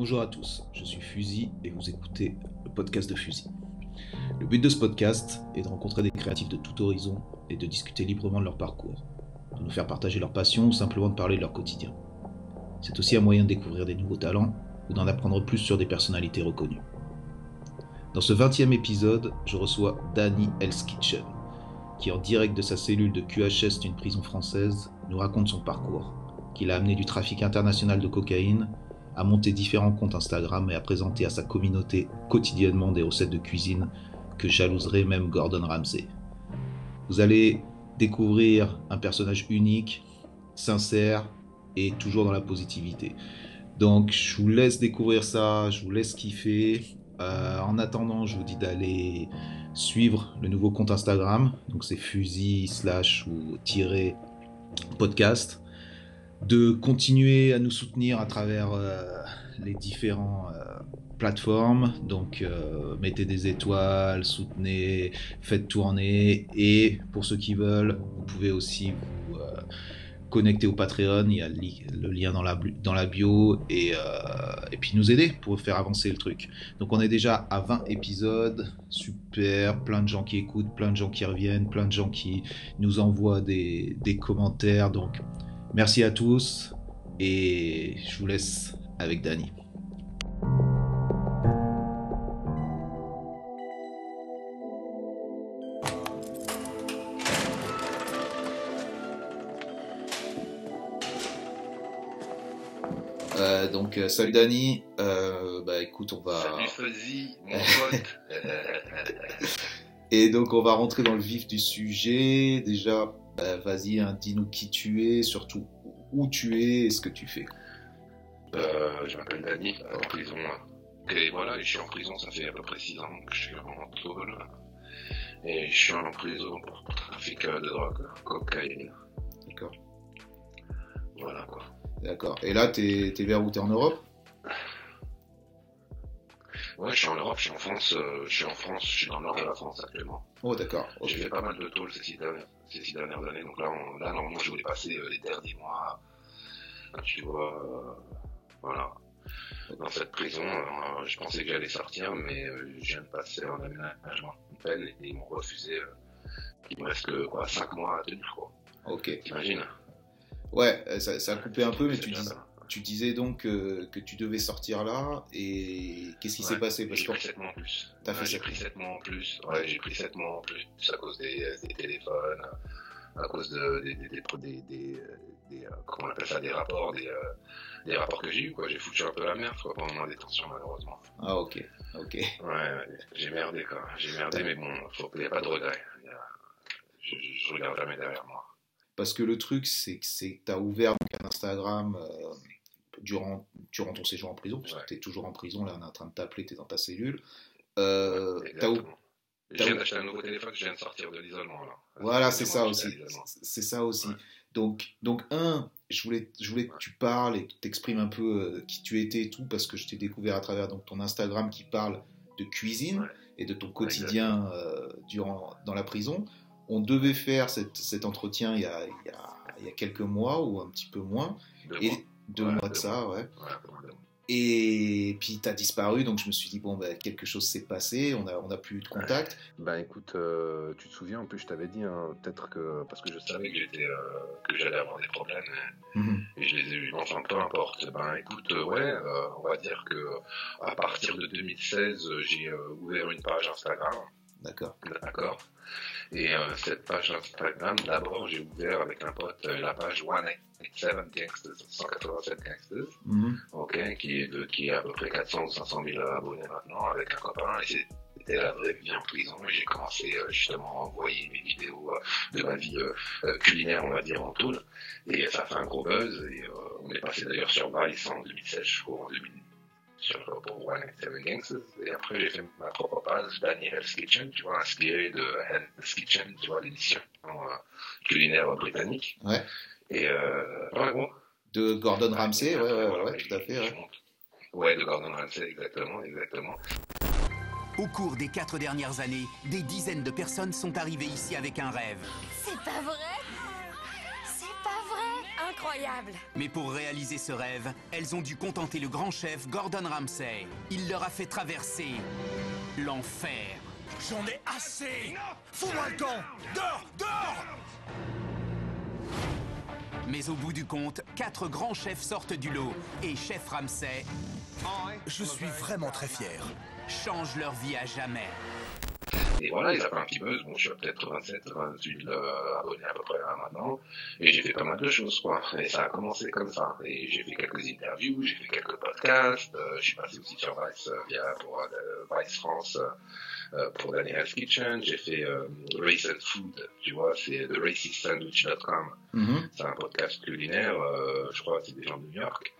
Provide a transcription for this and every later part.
Bonjour à tous, je suis Fusil et vous écoutez le podcast de Fusil. Le but de ce podcast est de rencontrer des créatifs de tout horizon et de discuter librement de leur parcours, de nous faire partager leur passion ou simplement de parler de leur quotidien. C'est aussi un moyen de découvrir des nouveaux talents ou d'en apprendre plus sur des personnalités reconnues. Dans ce 20e épisode, je reçois Danny Hell's Kitchen, qui en direct de sa cellule de QHS d'une prison française nous raconte son parcours, qu'il a amené du trafic international de cocaïne à monter différents comptes Instagram et à présenter à sa communauté quotidiennement des recettes de cuisine que jalouserait même Gordon Ramsay. Vous allez découvrir un personnage unique, sincère et toujours dans la positivité. Donc je vous laisse découvrir ça, je vous laisse kiffer. Euh, en attendant, je vous dis d'aller suivre le nouveau compte Instagram. Donc c'est fusil slash ou tiré podcast de continuer à nous soutenir à travers euh, les différentes euh, plateformes. Donc euh, mettez des étoiles, soutenez, faites tourner. Et pour ceux qui veulent, vous pouvez aussi vous connecter au Patreon. Il y a le lien dans la, bio. Et, puis nous aider pour faire avancer le truc. Donc on est déjà à 20 épisodes. Super. Plein de gens qui écoutent, plein de gens qui reviennent, plein de gens qui nous envoient des commentaires. Donc Merci à tous et je vous laisse avec Dani. Euh, donc euh, salut Dani, euh, bah écoute on va. Salut Fuzzy, mon pote. Et donc on va rentrer dans le vif du sujet. Déjà bah, vas-y, hein, dis-nous qui tu es, surtout où tu es et ce que tu fais. Euh, je m'appelle Dani, en prison. Et voilà, je suis en prison, ça fait à peu près 6 ans que je suis en tôle. Et je suis en prison pour trafic de drogue, cocaïne. D'accord. Voilà quoi. D'accord. Et là, t'es es vers où? T'es en Europe? Ouais, je suis en Europe, je suis en France, euh, je suis en France, je suis dans le nord de la France actuellement. Oh, d'accord. J'ai fait pas mal de tôles ces six dernières, ces six dernières années, donc là, là normalement, je voulais passer euh, les derniers mois, tu vois, euh, voilà. Dans cette prison, je pensais que j'allais sortir, mais je viens de passer un aménagement de peine et ils m'ont refusé. il me reste que quoi, 5 mois à tenir, quoi. Ok. T'imagines? Ouais, ça, ça, a coupé un peu, mais tu dis, tu disais donc que tu devais sortir là, et qu'est-ce qui s'est passé? J'ai pris 7 mois en plus. j'ai pris 7 mois en plus. Ouais, j'ai pris 7 mois en plus à cause des, des téléphones, à cause de, des, des, des, des, des euh, comment on appelle ça, des rapports, des, euh, des rapports que j'ai eu quoi. J'ai foutu un peu la merde quoi, pendant ma détention malheureusement. Ah ok, ok. Ouais, ouais j'ai merdé quoi. J'ai merdé, mais bon, il n'y a pas de regret. Je, je, regarde jamais derrière moi. Parce que le truc, c'est que tu as ouvert un Instagram euh, durant, durant ton séjour en prison, parce que tu es toujours en prison, là on est en train de t'appeler, tu es dans ta cellule. Euh, je viens d'acheter un nouveau téléphone, je viens de sortir de l'isolement. Voilà, c'est ça aussi. C'est ça aussi. Donc, donc, un, je voulais, je voulais que tu parles et que tu t'exprimes un peu euh, qui tu étais et tout, parce que je t'ai découvert à travers donc, ton Instagram qui parle de cuisine et de ton quotidien euh, durant, dans la prison. On devait faire cette, cet entretien il y, a, il, y a, il y, a, quelques mois ou un petit peu moins. et, deux mois de ça, ouais. Et puis tu as disparu, donc je me suis dit, bon, bah, quelque chose s'est passé, on n'a on a plus eu de contact. Ben écoute, euh, tu te souviens, en plus je t'avais dit, hein, peut-être que, parce que je savais que j'étais, euh, que j'allais avoir des problèmes, mhm. et, je les ai eu, enfin peu importe. Ben écoute, euh, ouais, on va dire que à partir de 2016, j'ai ouvert une page Instagram. D'accord. D'accord. Et euh, cette page Instagram, d'abord, j'ai ouvert avec un pote euh, la page 187 Gangsters, 187 Gangsters, mm ok, qui est, de, qui est à peu près 400 ou 500 000 abonnés maintenant, avec un copain. Et c'était la vraie vie en prison. Et j'ai commencé euh, justement à envoyer mes vidéos euh, de ma vie culinaire, on va dire, en tout. Et ça a fait un gros buzz. Et on est passé d'ailleurs sur Vice en 2016, je crois, en 2000 sur, pour One Seven Gangsters. Et après, j'ai fait ma propre page, Daniel's Kitchen, tu vois, inspiré de Hell's Kitchen, tu vois, l'édition euh, culinaire britannique. Ouais. Et, euh, ouais, bon. De Gordon Ramsay, ouais, ouais, ouais, ouais, tout à fait. Ouais. ouais, de Gordon Ramsay, exactement, exactement. Au cours des quatre dernières années, des dizaines de personnes sont arrivées ici avec un rêve. C'est pas vrai? Incroyable Mais pour réaliser ce rêve, elles ont dû contenter le grand chef Gordon Ramsay. Il leur a fait traverser l'enfer. J'en ai assez Fous-moi le camp Dors Dors Mais au bout du compte, quatre grands chefs sortent du lot et Chef Ramsay Je suis vraiment très fier. change leur vie à jamais. Et voilà, il a fait un petit buzz. Bon, je suis à peut-être 27, 28 euh, abonnés à peu près là maintenant. Et j'ai fait pas mal de choses, quoi. Et ça a commencé comme ça. Et j'ai fait quelques interviews, j'ai fait quelques podcasts. euh, je suis passé aussi sur Vice euh, via pour euh, Vice France euh, pour Daniel's Kitchen. J'ai fait Race and Food, tu vois, c'est theracysandwich.com. Mhm. C'est un podcast culinaire, je crois que c'est des gens de New York.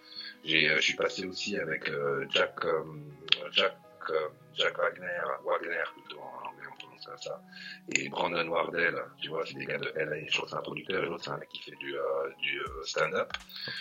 J'ai, je suis passé aussi avec Jack, Jack, Jack Wagner, Wagner plutôt en comme ça, et Brandon Wardell, tu vois, c'est des gars de LA, je crois que c'est un producteur, et l'autre c'est un mec qui fait du, euh, du euh, stand-up.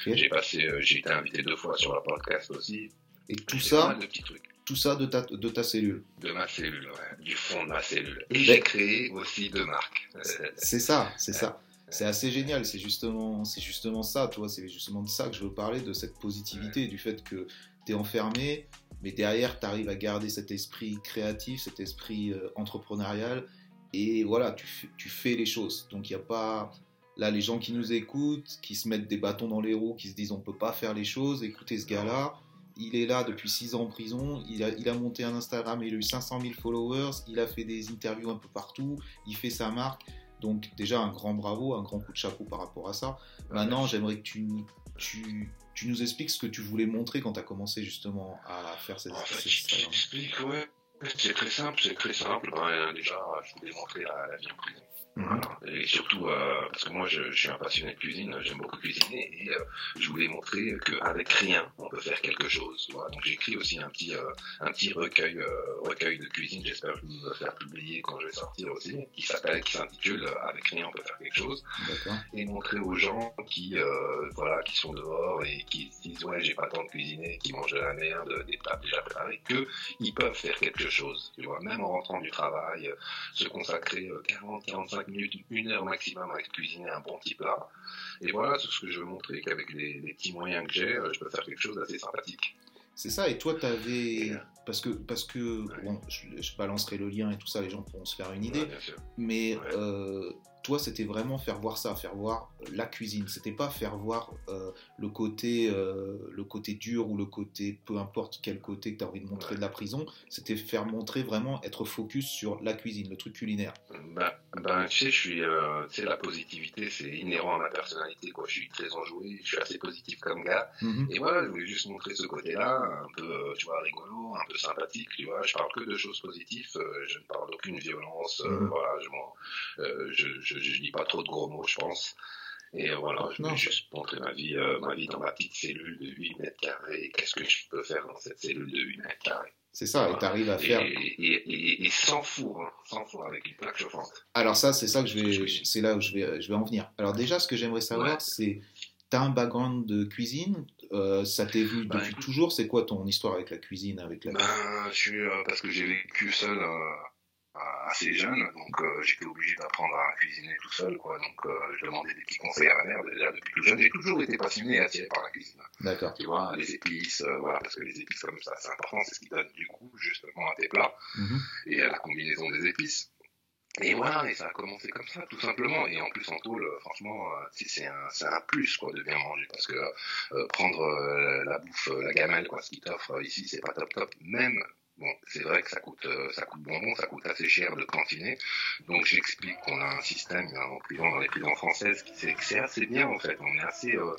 J'ai passé, euh, j'ai été invité deux fois sur leur podcast aussi. Et tout ça, de petits trucs tout ça de ta, de ta cellule. de ma cellule, ouais, du fond de ma cellule. Et Ben- j'ai créé aussi deux marques. C'est ça, c'est ça. C'est assez génial, c'est justement, c'est justement ça, tu vois, c'est justement de ça que je veux parler, de cette positivité, du fait que tu es enfermé, mais derrière, tu arrives à garder cet esprit créatif, cet esprit euh, entrepreneurial, et voilà, tu, fais les choses. Donc il n'y a pas, là, les gens qui nous écoutent, qui se mettent des bâtons dans les roues, qui se disent on peut pas faire les choses, écoutez ce gars-là, il est là depuis 6 ans en prison, il a, il a monté un Instagram, il a eu 500 000 followers, il a fait des interviews un peu partout, il fait sa marque. Donc déjà un grand bravo, un grand coup de chapeau par rapport à ça. Maintenant, j'aimerais que tu, tu, tu nous expliques ce que tu voulais montrer quand tu as commencé justement à faire cette, En fait, Instagram. t'explique, ouais. C'est très simple, c'est très simple. Ben, déjà, je voulais montrer la, la vie en prison. Voilà. Et surtout, euh, parce que moi, je, je suis un passionné de cuisine, j'aime beaucoup cuisiner, et euh, je voulais montrer qu'avec rien, on peut faire quelque chose. vois. Donc, j'ai écrit aussi un petit, euh, un petit recueil, euh, recueil de cuisine, j'espère le faire publier quand je vais sortir aussi, qui s'appelle, qui s'intitule euh, Avec rien, on peut faire quelque chose et montrer aux gens qui euh, voilà qui sont dehors et qui se disent ouais j'ai pas le temps de cuisiner qui mangent de la merde des plats déjà préparés que ils peuvent faire quelque chose tu vois même en rentrant du travail se consacrer euh, 40 45 minutes une heure maximum à cuisiner un bon petit plat et voilà c'est ce que je veux montrer qu'avec les, les petits moyens que j'ai euh, je peux faire quelque chose d'assez sympathique C'est ça, et toi, tu avais. Euh, Parce que, parce que bon, je, je balancerai le lien et tout ça, les gens pourront se faire une idée. Ouais. Mais Ouais. euh, toi, c'était vraiment faire voir ça, faire voir euh, la cuisine. C'était pas faire voir euh, le côté, euh, le côté dur ou le côté, peu importe quel côté que tu as envie de montrer Ouais. de la prison. C'était faire montrer vraiment, être focus sur la cuisine, le truc culinaire. Ben, ben, tu sais, je suis, euh, tu sais, la positivité, c'est inhérent à ma personnalité, quoi. Je suis très enjoué, je suis assez positif comme gars. Mhm. Et voilà, je voulais juste montrer ce côté-là, un peu, tu vois, rigolo, un peu sympathique, tu vois. Je parle que de choses positives, je ne parle d'aucune violence, Mhm. voilà, je, je, je dis pas trop de gros mots, je pense. Et voilà, je voulais juste montrer ma vie, euh, ma vie dans ma petite cellule de 8 mètres carrés. et Qu'est-ce que je peux faire dans cette cellule de 8 mètres carrés? C'est ça, et tu arrives à et, faire. et, et, et sans four, hein, sans four, avec une plaque chauffante. Alors ça, c'est ça que je vais, c'est là où je vais, je vais en venir. Alors déjà, ce que j'aimerais savoir, Ouais. c'est, t'as un background de cuisine, euh, ça t'est venu Bah, depuis écoute. toujours? C'est quoi ton histoire avec la cuisine, avec la Ben, je suis euh, parce que j'ai vécu seul assez jeune, donc euh, j'étais obligé d'apprendre à cuisiner tout seul, quoi. Donc euh, je demandais des petits conseils à ma mère déjà depuis tout jeune. J'ai toujours été passionné et attiré par la cuisine. D'accord. Tu vois, les épices, euh, voilà, parce que les épices comme ça, c'est important, c'est ce qui donne du goût justement à tes plats Mhm. et à la combinaison des épices. Et voilà, et ça a commencé comme ça, tout simplement. Et en plus, en tôle, euh, franchement, euh, c'est un, c'est un plus, quoi, de bien manger. Parce que euh, prendre la bouffe, la gamelle, quoi, ce qu'ils t'offrent ici, c'est pas top top. Même, bon, c'est vrai que ça coûte, euh, ça coûte bonbon, ça coûte assez cher de cantiner. Donc j'explique qu'on a un système euh, en prison, dans les prisons françaises, qui c'est assez bien, en fait. On est assez, euh,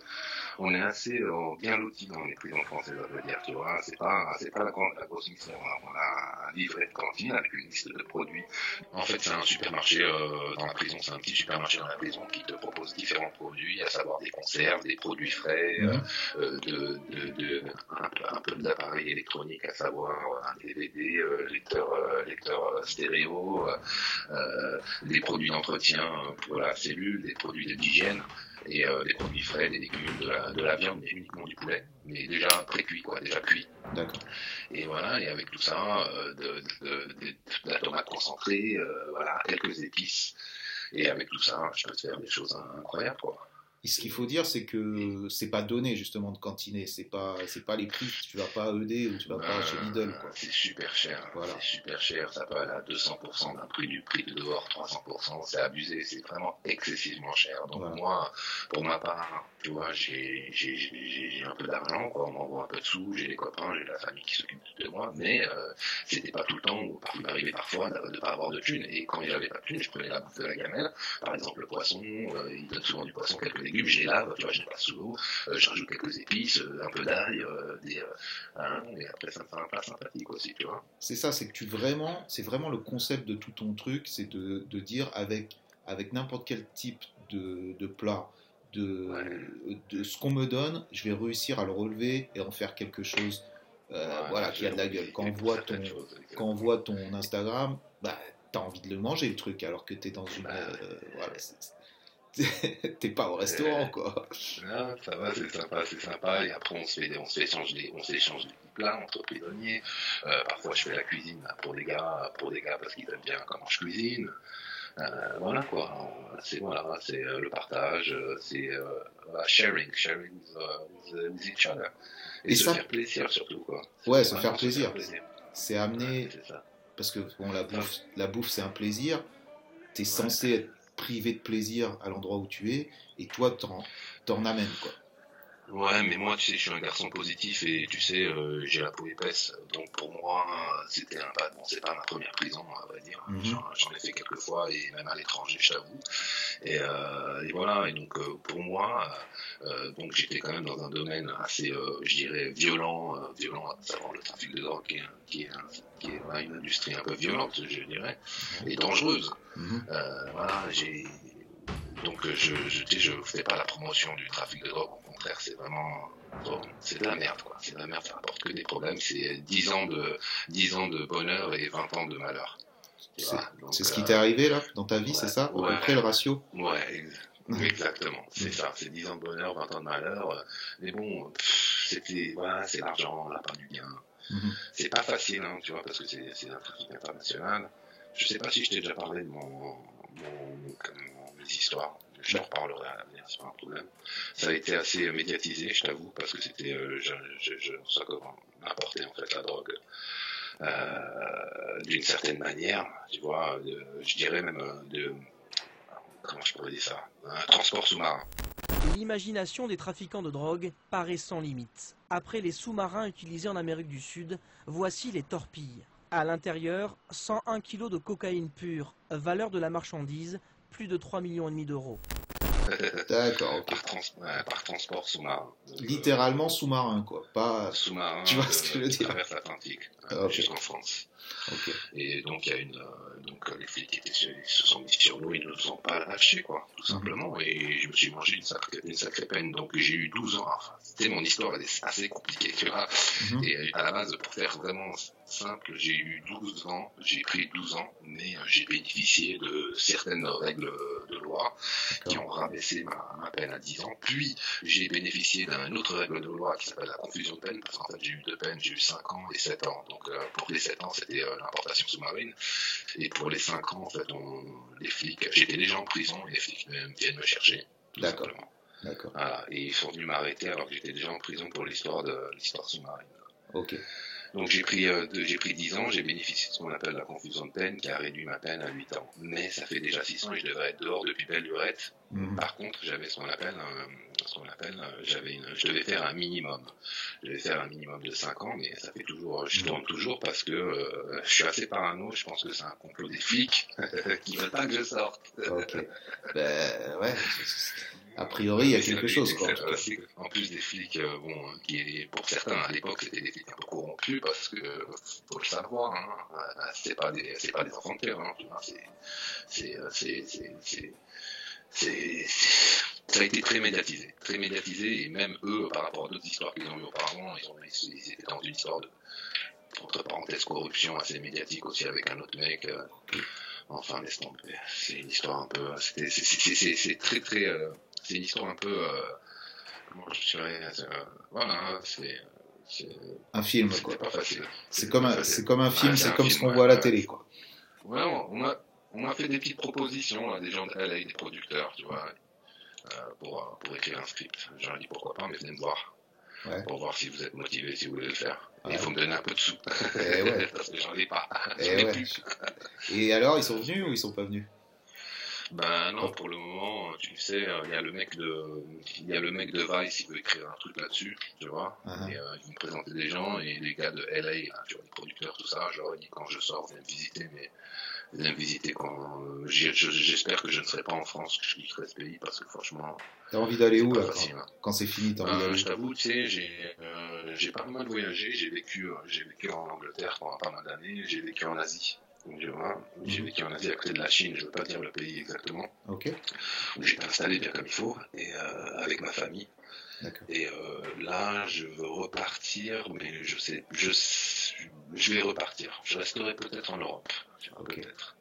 on est assez euh, bien lotis dans les prisons françaises, je veux dire, tu vois. C'est pas, c'est pas la, grande, la grosse mission. On a, on a un livret de cantine avec une liste de produits en fait, c'est un supermarché euh, dans la prison, c'est un petit supermarché dans la prison qui te propose différents produits, à savoir des conserves, des produits frais, euh, Mhm. euh, de, de, de, un, peu- peu d'appareils électroniques, à savoir euh, un DVD, euh, lecteur, euh, lecteur euh, stéréo, des produits d'entretien pour la cellule, des produits d'hygiène et des produits frais, des légumes, de la, de la viande, mais uniquement du poulet, mais déjà pré-cuit, quoi, déjà cuit. D'accord. Et voilà, et avec tout ça, de, de, de, la tomate concentrée, voilà, quelques épices. Et avec tout ça, je peux te faire des choses incroyables, quoi. Ce qu'il faut dire, c'est que c'est pas donné justement de cantiner. C'est pas, c'est pas les prix. Tu vas pas à ED ou tu vas pas chez Lidl. C'est super cher. Voilà. C'est super cher. Ça aller à 200% d'un prix du prix de dehors, 300%. C'est abusé. C'est vraiment excessivement cher. Donc moi, pour ma part, tu vois, j'ai, j'ai, j'ai un peu d'argent, quoi. On m'envoie un peu de sous. J'ai des copains, j'ai la famille qui s'occupe de moi. Mais euh, c'était pas tout le temps. Il m'arrivait parfois de, pas avoir de thunes. Et quand j'avais pas de thunes, je prenais la bouffe de la gamelle. Par exemple, le poisson. Euh, il donne souvent du poisson, quelques légumes, j'ai lave, tu vois, je les passe sous l'eau, euh, je rajoute quelques épices, euh, un peu d'ail, euh, des, hein, et après ça me fait un plat sympathique aussi, tu vois. C'est ça, c'est que tu vraiment, c'est vraiment le concept de tout ton truc, c'est de, de, dire avec, avec n'importe quel type de, de plat, de, de ce qu'on me donne, je vais réussir à le relever et en faire quelque chose voilà, qui a de la gueule. Quand on voit ton, quand on voit ton Instagram, bah, t'as envie de le manger le truc alors que t'es dans une. Bah, voilà, T'es pas au restaurant, quoi. Non, ça va, c'est sympa, c'est sympa. Et après, on se fait, on s'échange des, on s'échange des plats entre prisonniers. Euh, parfois, je fais la cuisine pour des gars, pour des gars parce qu'ils aiment bien comment je cuisine. Euh, voilà quoi. C'est voilà, c'est euh, le partage, euh, c'est euh, sharing, sharing with, with, each other. Et, se faire plaisir surtout quoi. Ouais, se faire plaisir. C'est amener. parce que bon, la bouffe, la bouffe, c'est un plaisir. T'es censé être privé de plaisir à l'endroit où tu es, et toi, t'en, t'en amènes, quoi. Ouais, mais moi, tu sais, je suis un garçon positif et tu sais, euh, j'ai la peau épaisse. Donc pour moi, c'était un pas. Bon, c'est pas ma première prison, à vrai dire. Mhm. J'en, ai fait quelques fois et même à l'étranger, je t'avoue. Et, euh, et voilà. Et donc euh, pour moi, euh, donc j'étais quand même dans un domaine assez, je dirais, violent, violent, à savoir le trafic de drogue, qui est, qui est, qui est une industrie un peu violente, je dirais, et dangereuse. Mhm. voilà, j'ai donc je je, je fais pas la promotion du trafic de drogue, contraire, c'est vraiment c'est de la merde quoi. C'est de la merde, ça apporte que des problèmes, c'est 10 ans de 10 ans de bonheur et 20 ans de malheur. C'est ce qui t'est arrivé là dans ta vie, c'est ça? ouais, le ratio? Ouais, exactement. C'est ça, c'est 10 ans de bonheur, 20 ans de malheur. Mais bon, c'était voilà, c'est l'argent, la part du bien. Mhm. C'est pas facile, hein, tu vois, parce que c'est un trafic international. Je sais pas si je t'ai déjà parlé de mon, mon, mes histoires. Je t'en reparlerai à l'avenir, c'est pas un problème. Ça a été assez médiatisé, je t'avoue, parce que c'était, euh, je, je, je, ça apporter en fait la drogue euh, d'une certaine manière, tu vois, je dirais même euh, de, comment je pourrais dire ça, un transport sous-marin. L'imagination des trafiquants de drogue paraît sans limite. Après les sous-marins utilisés en Amérique du Sud, voici les torpilles. À l'intérieur, 101 kg de cocaïne pure, valeur de la marchandise plus de 3 millions et demi d'euros. D'accord. Par, transport sous-marin. Littéralement sous-marin, quoi. Pas sous-marin. Tu vois ce que je veux dire Traverse l'Atlantique, ah, jusqu'en France. Et donc il y a une, euh, donc les flics qui étaient sur, se sont mis sur nous, ils ne nous ont pas lâchés, quoi, tout mhm. simplement. Et je me suis mangé une sacrée, une sacrée peine. Donc j'ai eu 12 ans. Enfin, c'était mon histoire, elle est assez compliquée, tu vois. Mhm. Et à la base, pour faire vraiment simple, j'ai eu 12 ans, j'ai pris 12 ans, mais euh, j'ai bénéficié de certaines règles de loi qui ont rabaissé ma, ma, peine à 10 ans. Puis j'ai bénéficié d'une autre règle de loi qui s'appelle la confusion de peine, parce qu'en fait j'ai eu deux peines, j'ai eu 5 ans et 7 ans. Donc euh, pour les 7 ans, c'était euh, l'importation sous-marine. Et pour les 5 ans, en fait, on, les flics, j'étais déjà en prison et les flics viennent me chercher. D'accord. D'accord. Voilà. Et ils sont venus m'arrêter alors que j'étais déjà en prison pour l'histoire de l'histoire sous-marine. Ok. Donc j'ai pris, euh, j'ai pris 10 ans, j'ai bénéficié de ce qu'on appelle la confusion de peine, qui a réduit ma peine à 8 ans. Mais ça fait déjà 6 ans et je devrais être dehors depuis belle lurette. Mhm. Par contre, j'avais ce qu'on appelle, ce qu'on appelle, euh, j'avais une, je devais faire un minimum. Je devais faire un minimum de 5 ans, mais ça fait toujours, je tourne toujours parce que euh, je suis assez parano. Je pense que c'est un complot des flics qui veulent pas que je sorte. ok. Ben ouais a priori, il y a quelque chose. Quoi. En plus des flics, euh, bon, qui pour certains à l'époque c'était des flics un peu corrompus parce que faut le savoir, hein, euh, c'est pas des, c'est pas des enfants de cœur, hein, c'est, euh, c'est, c'est, c'est, c'est, ça a été très médiatisé, très médiatisé et même eux, par rapport à d'autres histoires qu'ils ont eu auparavant, ils, ont, ils étaient dans une histoire de entre parenthèses corruption assez médiatique aussi avec un autre mec. enfin, laisse tomber. C'est une histoire un peu. C'est très très c'est une histoire un peu. Euh, comment je dirais euh, Voilà, c'est. Un film, quoi. pas facile. C'est comme, un, comme un film, c'est comme ce qu'on voit à la télé, quoi. Ouais, on m'a, on fait des petites propositions, là, des gens de LA, des producteurs, tu vois. pour, pour écrire un script. J'en ai dit pourquoi pas, mais venez me voir. Pour voir si vous êtes motivé, si vous voulez le faire. Il faut me donner un peu de sous. Et ouais. Parce que j'en ai pas. Et, ouais. Et alors, ils sont venus ou ils sont pas venus? Ben non, pour le moment, tu sais, euh, il y a le mec de, il y a le mec de Vice, il veut écrire un truc là-dessus, tu vois. Uh-huh. Et euh, ils vont me présenter des gens et les gars de LA, tu vois, les producteurs, tout ça. Genre, quand je sors, viens me visiter, mais viens me visiter quand. Euh, j'espère que je ne serai pas en France, que je quitterai ce pays parce que franchement. T'as envie d'aller où là hein. quand, c'est fini T'as envie d'aller Je t'avoue, tu sais, j'ai j'ai pas mal voyagé. J'ai vécu, j'ai vécu en Angleterre pendant pas mal d'années. J'ai vécu en Asie. J'ai vécu en Asie à côté de la Chine, je ne veux pas dire le pays exactement. Ok. Où j'étais installé bien comme il faut, et euh, avec ma famille. Et euh, là, je veux repartir, mais je sais, je, je vais repartir. Je resterai peut-être en Europe, peut-être.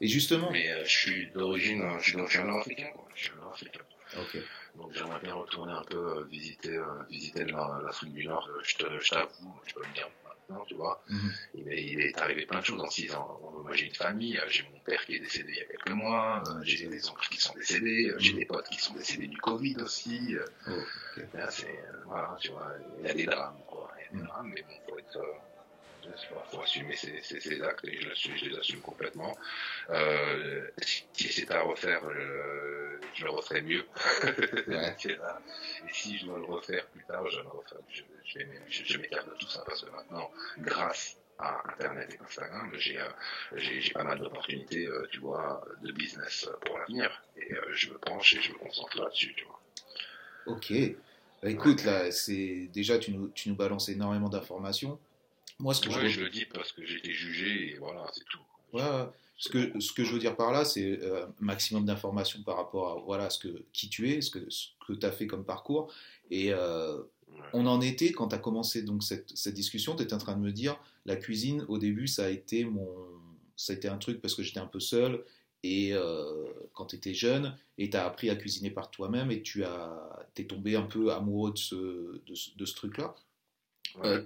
Et justement. Mais euh, je suis d'origine, je suis, un Nord-Africain, Je suis Nord-Africain. Ok. Donc j'aimerais bien retourner un peu visiter, visiter l'Afrique du Nord. Je t'avoue, je peux le dire tu vois. Mhm. il, est arrivé plein de choses en 6 ans. Moi, j'ai une famille, euh, j'ai mon père qui est décédé il y a quelques mois, euh, j'ai des oncles qui sont décédés, euh, j'ai mhm. des potes qui sont décédés du Covid aussi. Oh, c'est, voilà, tu vois, il y a des drames, quoi. Il y a des mhm. drames, mais bon, faut être, faut assumer ces, ces, actes et je, je, les assume complètement. Euh, si c'était à refaire, je, je, le referais mieux. Ouais. et si je dois le refaire plus tard, je, je, je m'écarte de tout ça parce que maintenant, grâce à Internet et Instagram, j'ai euh, pas mal d'opportunités, euh, tu vois, de business pour l'avenir. Et euh, je me penche et je me concentre là-dessus, tu vois. Ok. Bah, écoute, là, c'est déjà, tu nous, tu nous balances énormément d'informations. Moi, ce que je, je le dis parce que j'ai été jugé et voilà, c'est tout. Ouais, ce que, ce que je veux dire par là, c'est euh, maximum d'informations par rapport à voilà, ce que, qui tu es, ce que, ce que tu as fait comme parcours. Et euh, on en était, quand tu as commencé donc, cette, cette discussion, tu étais en train de me dire la cuisine, au début, ça a été, mon, ça a été un truc parce que j'étais un peu seul. Et euh, quand tu étais jeune, et tu as appris à cuisiner par toi-même, et tu as, es tombé un peu amoureux de ce, de, de ce truc-là. Ouais.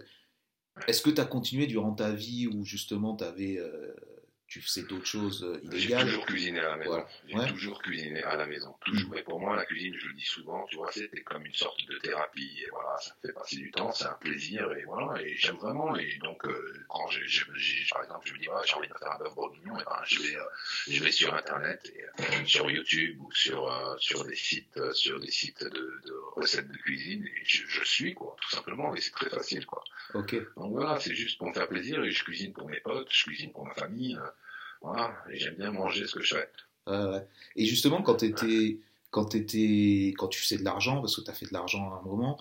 Est-ce que tu as continué durant ta vie où justement tu avais euh, tu faisais d'autres choses euh, illégales. J'ai toujours cuisiné à la maison. J'ai toujours cuisiné à la maison. Toujours. Et pour moi, la cuisine, je le dis souvent, tu vois, c'était comme une sorte de thérapie. Et voilà, ça fait passer du temps, c'est un plaisir. Et voilà, et j'aime vraiment. Et donc, euh, quand j'ai, par exemple, je me dis, j'ai envie de faire un bœuf bourguignon, et ben, je vais, euh, je vais sur Internet, et, sur YouTube ou sur, sur des sites, sur des sites de, de recettes de cuisine, et je, je, suis, quoi, tout simplement. Et c'est très facile, quoi. Ok. Donc voilà, c'est juste pour me faire plaisir. Et je cuisine pour mes potes, je cuisine pour ma famille. Voilà, j'aime bien manger ce que je fais. Et justement, quand, quand tu faisais de l'argent, parce que tu as fait de l'argent à un moment,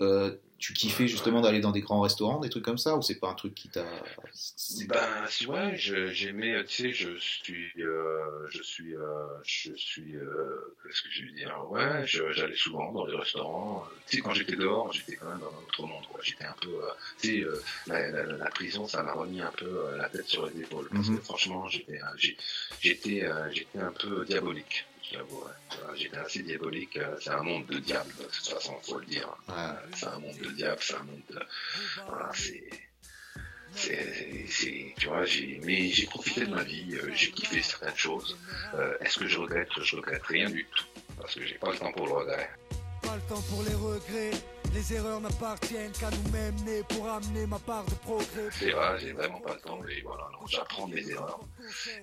euh, tu kiffais justement d'aller dans des grands restaurants, des trucs comme ça, ou c'est pas un truc qui t'a. Ben, ouais, j'aimais, tu sais, je suis, euh, je suis, euh, je suis, euh, qu'est-ce que je veux dire, ouais, j'allais souvent dans des restaurants, tu sais, quand j'étais dehors, j'étais quand même dans un autre monde, j'étais un peu, tu sais, la, la, la, prison, ça m'a remis un peu la tête sur les épaules, parce que franchement, j'étais, j'étais, j'étais un peu diabolique. J'étais assez diabolique. Euh, c'est un monde de diable, de toute façon, faut le dire. C'est un monde de diable, c'est un monde de. Voilà, c'est. C'est, tu vois, j'ai, mais j'ai profité de ma vie, euh, j'ai kiffé certaines choses. Euh, est-ce que je regrette? Je regrette rien du tout, parce que j'ai pas le temps pour le regret. Pas le temps pour les regrets. Les erreurs n'appartiennent qu'à nous-mêmes nés pour amener ma part de progrès. C'est vrai, j'ai vraiment pas le temps, mais voilà, j'apprends mes erreurs.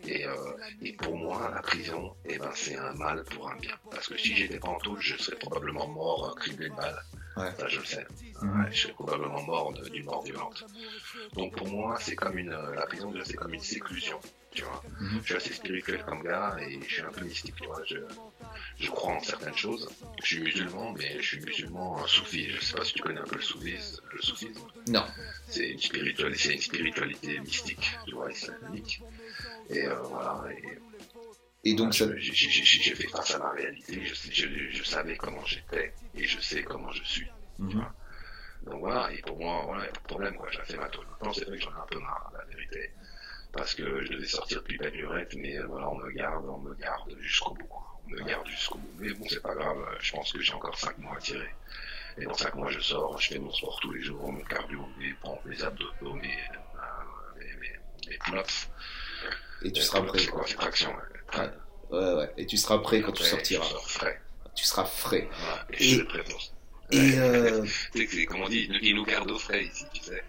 Et, euh, et, pour moi, la prison, eh ben, c'est un mal pour un bien. Parce que si j'étais pas en taule, je serais probablement mort, euh, criblé de. Ouais. Ça, je le sais. Mhm. je serais probablement mort d'une mort violente. Donc pour moi, c'est comme une, la prison, c'est comme une séclusion. Tu vois. Mhm. Je suis assez spirituel comme gars et je suis un peu mystique. Tu vois. Je, je crois en certaines choses. Je suis musulman, mais je suis musulman soufi. Je sais pas si tu connais un peu le soufisme. Le soufisme. Non. C'est une spiritualité, c'est une spiritualité mystique, tu vois, islamique. Et euh, voilà. Et, donc, j'ai fait face à la réalité. Je, je, savais comment j'étais et je sais comment je suis. Mhm. Donc voilà. Et pour moi, voilà, il n'y a pas de problème. Quoi. J'ai fait ma toile. C'est vrai que j'en ai un peu marre, la vérité parce que je devais sortir depuis la lurette, mais euh, voilà, on me garde, on me garde jusqu'au bout me garde jusqu'au bout. Mais bon, c'est pas grave, je pense que j'ai encore 5 mois à tirer. Et dans 5 mois, je sors, je fais mon sport tous les jours, mon cardio, mes pompes, mes abdos, mes, mes, mes, pull-ups. Et tu seras prêt. Quoi, ouais. ouais. ouais. Et tu seras prêt quand tu sortiras. Tu seras frais. et, je suis très fort. Et euh... c'est comme on dit, il nous garde au frais ici, tu sais.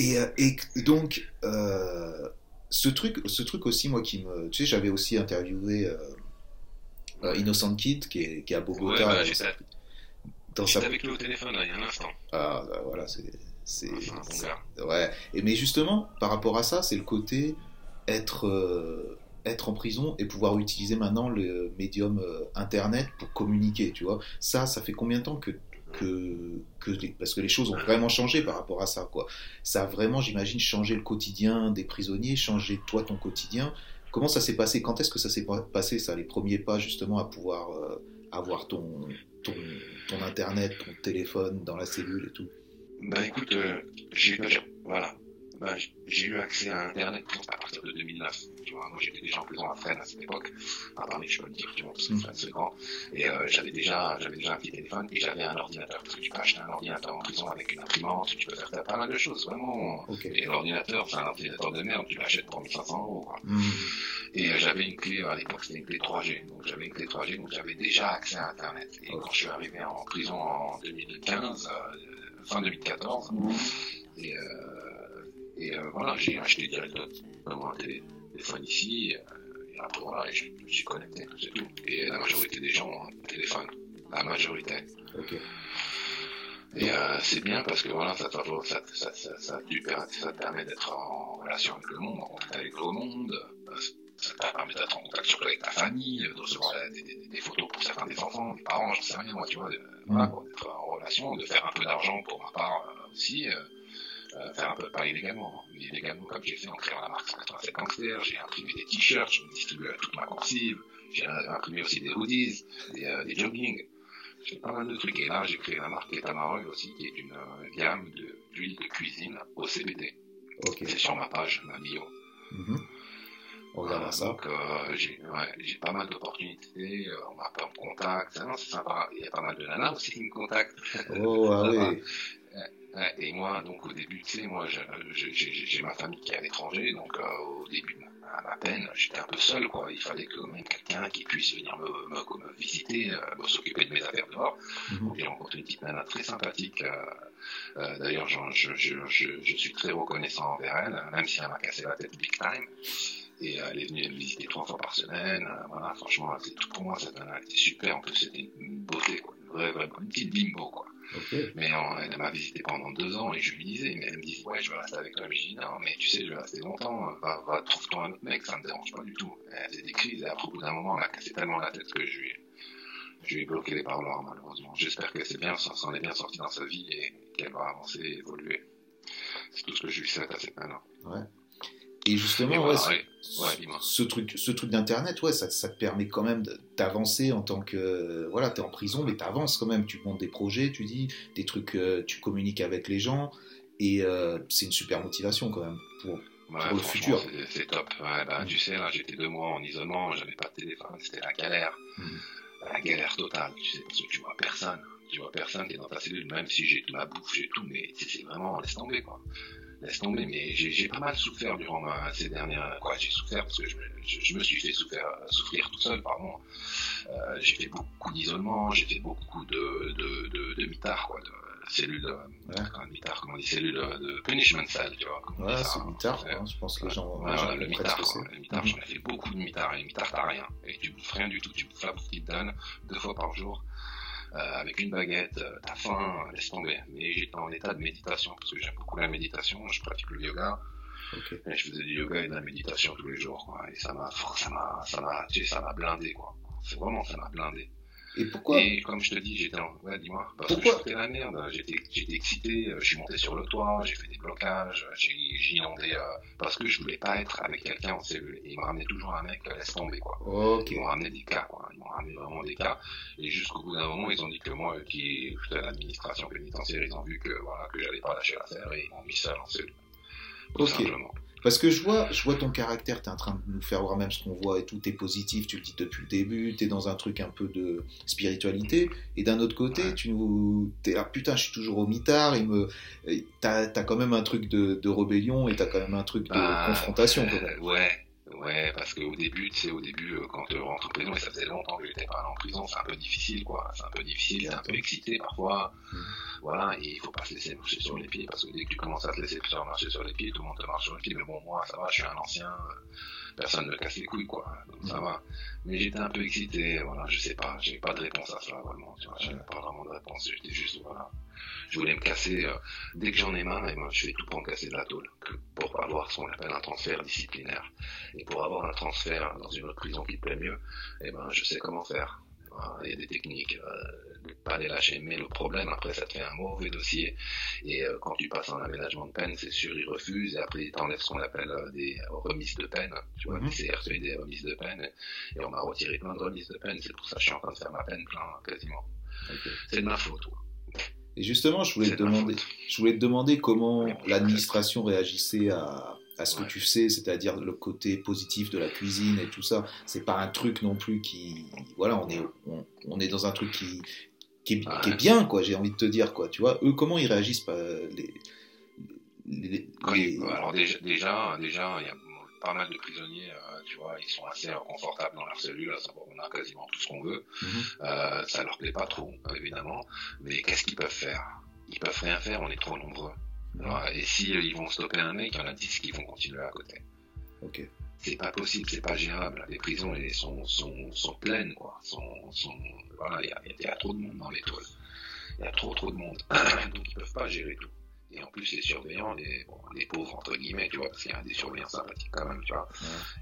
Et, euh, et, donc, euh, ce truc, ce truc aussi, moi qui me, tu sais, j'avais aussi interviewé euh, Innocent Kid qui est, qui est à Bogota. Ouais, bah, j'étais dans sa... avec lui au téléphone là, il y a un instant. Ah, bah, voilà, c'est, c'est, ouais. Et mais justement, par rapport à ça, c'est le côté être être en prison et pouvoir utiliser maintenant le médium euh, internet pour communiquer, tu vois. Ça, ça fait combien de temps que que, que parce que les choses ont vraiment changé par rapport à ça, quoi. Ça a vraiment, j'imagine, changé le quotidien des prisonniers, changé toi ton quotidien. Comment ça s'est passé? Quand est-ce que ça s'est passé, ça, les premiers pas justement à pouvoir euh, avoir ton, ton, ton internet, ton téléphone dans la cellule et tout? Ben écoute, euh, j'ai voilà, bah, j'ai eu accès à Internet à partir de 2009. Tu vois, moi j'étais déjà en prison à Fresnes à cette époque, à Paris je peux le dire, tu vois, parce que Fresnes c'est grand. Et euh, j'avais déjà, j'avais déjà un petit téléphone et j'avais un ordinateur, parce que tu peux acheter un ordinateur en prison avec une imprimante, tu peux faire pas mal de choses, vraiment. Et l'ordinateur, c'est un ordinateur de merde, tu l'achètes pour 1500 euros. Quoi. Mmh. Et euh, j'avais une clé, à l'époque c'était une clé 3G, donc j'avais une clé 3G, donc j'avais déjà accès à Internet. Et quand je suis arrivé en prison en 2015, euh, fin 2014, et euh, et euh, voilà, j'ai acheté directement un téléphone ici. Euh, et après, voilà, je me suis connecté, c'est tout. Et la majorité des gens ont un téléphone. La majorité. Et euh, c'est bien parce que voilà, ça, ça, ça, ça, ça te permet d'être en relation avec le monde, en contact avec le monde. Ça te permet d'être en contact surtout avec ta famille, de recevoir des, des, des, photos pour certains des enfants, des parents, je sais rien, moi, tu vois, voilà, d'être en relation, de faire un peu d'argent pour ma part aussi. Euh, faire un peu, pas illégalement, mais illégalement comme j'ai fait en créant la marque 187 Gangster, j'ai imprimé des t-shirts, je me distribue à toute ma coursive, j'ai imprimé aussi des hoodies, des, euh, des jogging, j'ai pas mal de trucs. Et là, j'ai créé la marque Etamarog aussi, qui est une euh, gamme d'huile de, de, cuisine au CBD. Okay. C'est sur ma page, ma bio. Mm -hmm. On regarde ça. Donc, euh, j'ai ouais, pas mal d'opportunités, euh, on m'a pas en contact, c'est sympa. Il y a pas mal de nanas aussi qui me contactent. Oh, ah oui. Et moi, donc au début, tu sais, moi, j'ai ma famille qui est à l'étranger, donc euh, au début, à ma peine, j'étais un peu seul, quoi. Il fallait que même quelqu'un qui puisse venir me, me, me visiter, euh, s'occuper de mes affaires dehors. Mm -hmm. J'ai rencontré une petite nana très sympathique. Euh, euh D'ailleurs, je, je, je, je, suis très reconnaissant envers elle, même si elle m'a cassé la tête big time. Et elle est venue me visiter trois fois par semaine. Euh, voilà, franchement, c'est tout pour moi. Cette nana était super. En plus, c'était une beauté, quoi. Une vraie, vraie, une petite bimbo, quoi. Okay. Mais on, elle m'a visité pendant deux ans et je lui disais, mais elle me disait, ouais, je vais rester avec toi. Mais je dis, non, mais tu sais, je vais rester longtemps, va, va trouve-toi un autre mec, ça me dérange pas du tout. Elle faisait des crises et au bout d'un moment, elle a cassé tellement la tête que je lui ai, je lui ai bloqué les parloirs, malheureusement. J'espère qu'elle s'est bien, s'en est bien sortie dans sa vie et qu'elle va avancer et évoluer. C'est tout ce que je lui souhaite à cette nana. Ouais. Et justement, et voilà, ouais, ouais, ce truc, ce truc d'internet, ouais, ça, ça, te permet quand même d'avancer en tant que, voilà, t'es en prison, mais t'avances quand même. Tu montes des projets, tu dis des trucs, euh, tu communiques avec les gens, et euh, c'est une super motivation quand même pour, pour le futur. C'est top. Bah. Tu sais, là, j'étais deux mois en isolement, j'avais pas de téléphone, c'était la galère, mmh. la galère totale. Tu sais, parce que tu vois personne, tu vois personne qui est dans ta cellule, même si j'ai ma bouffe, j'ai tout, mais c'est vraiment laisse tomber quoi laisse tomber, mais j'ai pas mal souffert durant ma, ces dernières, quoi, j'ai souffert parce que je, je, je, me suis fait souffrir, souffrir tout seul, pardon. Euh, j'ai fait beaucoup d'isolement, j'ai fait beaucoup de, de, de, de mitard, quoi, de cellules, de, ouais. mitard, comment on dit, cellules de punishment cell, tu vois. Ouais, c'est mitard, hein, je pense que les gens, ouais, voilà, le mitard, le mitard, j'en ai fait beaucoup de mitard, et le mitard, t'as rien, et tu bouffes rien du tout, tu bouffes la bouffe qu'ils te donnent deux fois par jour. Euh, avec une baguette, euh, t'as faim, laisse tomber. Mais j'étais en état de méditation parce que j'aime beaucoup la méditation, je pratique le yoga. Okay. Et je faisais du yoga et de la méditation tous les jours, quoi. Et ça m'a, ça m'a, ça m'a, tu sais, ça m'a blindé, quoi. C'est vraiment, ça m'a blindé. Et pourquoi Et comme je te dis, j'étais en... Ouais, dis-moi. Parce pourquoi que j'étais la merde. J'étais, j'étais excité, je suis monté sur le toit, j'ai fait des blocages, j'ai, j'ai inondé, euh, parce que je voulais pas être avec quelqu'un en cellule. Et ils me ramenaient toujours un mec, laisse tomber, quoi. Okay. Ils m'ont ramené des cas, quoi. Ils m'ont ramené vraiment des cas. Et jusqu'au bout d'un moment, ils ont dit que moi, qui j'étais à l'administration pénitentiaire, ils ont vu que, voilà, que j'allais pas lâcher l'affaire et ils m'ont mis seul en cellule. Tout okay. simplement. Parce que je vois, je vois ton caractère, tu es en train de nous faire voir même ce qu'on voit et tout, tu es positif, tu le dis depuis le début, tu es dans un truc un peu de spiritualité, et d'un autre côté, ouais. tu nous. Es là, putain, je suis toujours au mitard, et me. T'as as quand même un truc de, de rébellion et t'as quand même un truc de bah, confrontation. Ouais, ouais, Ouais, parce qu'au début, tu sais, au début, euh, quand tu rentres en prison, et ça faisait longtemps que j'étais pas allé en prison, c'est un peu difficile, quoi. C'est un peu difficile, c'est un peu excité parfois. Mmh. Voilà, et il faut pas se laisser marcher sur les pieds, parce que dès que tu commences à te laisser marcher sur les pieds, tout le monde te marche sur les pieds. Mais bon, moi, ça va, je suis un ancien, euh, personne ne me casse les couilles, quoi. Donc ça va. Mais j'étais un peu excité, voilà, je sais pas, j'ai pas de réponse à ça, vraiment, tu vois, j'avais pas vraiment de réponse, j'étais juste, voilà je voulais me casser. Euh, dès que j'en ai marre, et moi, je fais tout pour me casser de la tôle, pour avoir ce qu'on appelle un transfert disciplinaire. Et pour avoir un transfert dans une autre prison qui te plaît mieux, eh ben, je sais comment faire. Il y a des techniques, euh, pas les lâcher. Mais le problème, après, ça te fait un mauvais dossier. Et euh, quand tu passes en aménagement de peine, c'est sûr, ils refusent. Et après, ils t'enlèvent ce qu'on appelle euh, des remises de peine. Tu vois, mmh. des CRT, des remises de peine. Et on m'a retiré plein de remises de peine. C'est pour ça que je suis en train de faire ma peine plein, quasiment. C'est de ma faute. Et justement, je voulais, te demander, je voulais te demander comment l'administration réagissait à, à ce que tu sais, c'est-à-dire le côté positif de la cuisine et tout ça. C'est pas un truc non plus qui, voilà, on est, on, est dans un truc qui, qui est, qui est bien, quoi. J'ai envie de te dire, quoi. Tu vois, eux, comment ils réagissent pas les, les, les... alors déjà, déjà, déjà, il y a pas mal de prisonniers, euh, tu vois, ils sont assez confortables dans leur cellule, on a quasiment tout ce qu'on veut. Mhm. euh, ça leur plaît pas trop, évidemment, mais qu'est-ce qu'ils peuvent faire? Ils peuvent rien faire, on est trop nombreux. Et si ils vont stopper un mec, il y en a 10 qui vont continuer à côté. Ok. C'est pas possible, c'est pas gérable. Les prisons elles sont, sont, sont pleines, quoi. Sont, sont, voilà, il y, y a, trop de monde dans les toiles. Il y a trop trop de monde. Donc ils peuvent pas gérer tout. Et en plus, les surveillants, les, bon, les pauvres, entre guillemets, tu vois, parce qu'il y a des surveillants sympathiques quand même, tu vois.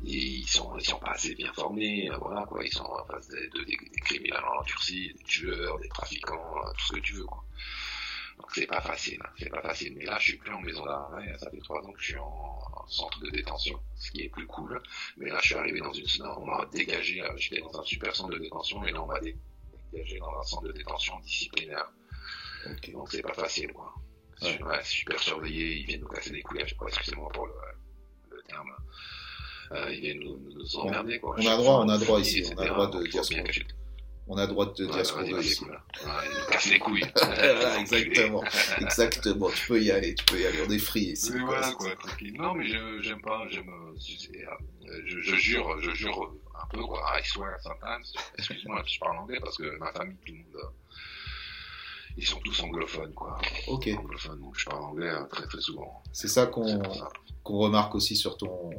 Et ils sont, ils sont pas assez bien formés, euh, voilà, quoi. Ils sont en face de, de, des, des, criminels en endurci, des tueurs, des trafiquants, euh, tout ce que tu veux, quoi. Donc c'est pas facile, hein, c'est pas facile. Mais là, je suis plus en maison d'arrêt, ça fait trois ans que je suis en, centre de détention, ce qui est plus cool. Mais là, je suis arrivé dans une, on m'a dégagé, euh, j'étais dans un super centre de détention, et là, on m'a dégagé dans un centre de détention disciplinaire. Donc c'est pas facile, quoi. Ouais. super surveillé, ils viennent nous casser des couilles, je sais pas, excusez-moi pour le, le terme. Euh, ils viennent nous, nous emmerder, quoi. On a droit, on a droit ici, on a droit de dire ce qu'on. On a droit de dire ce qu'on veut ici. Casser les couilles. exactement, exactement. Tu peux y aller, tu peux y aller. On est free ici. Mais voilà, quoi, tranquille. Non, mais j'aime pas, j'aime, euh, je, je jure, je jure un peu, quoi. I swear sometimes. Excuse-moi, je parle anglais parce que ma famille, tout le monde, ils sont tous anglophones, quoi. Ok. Anglophones, donc je parle anglais hein, très très souvent. C'est ça qu'on qu'on remarque aussi sur ton,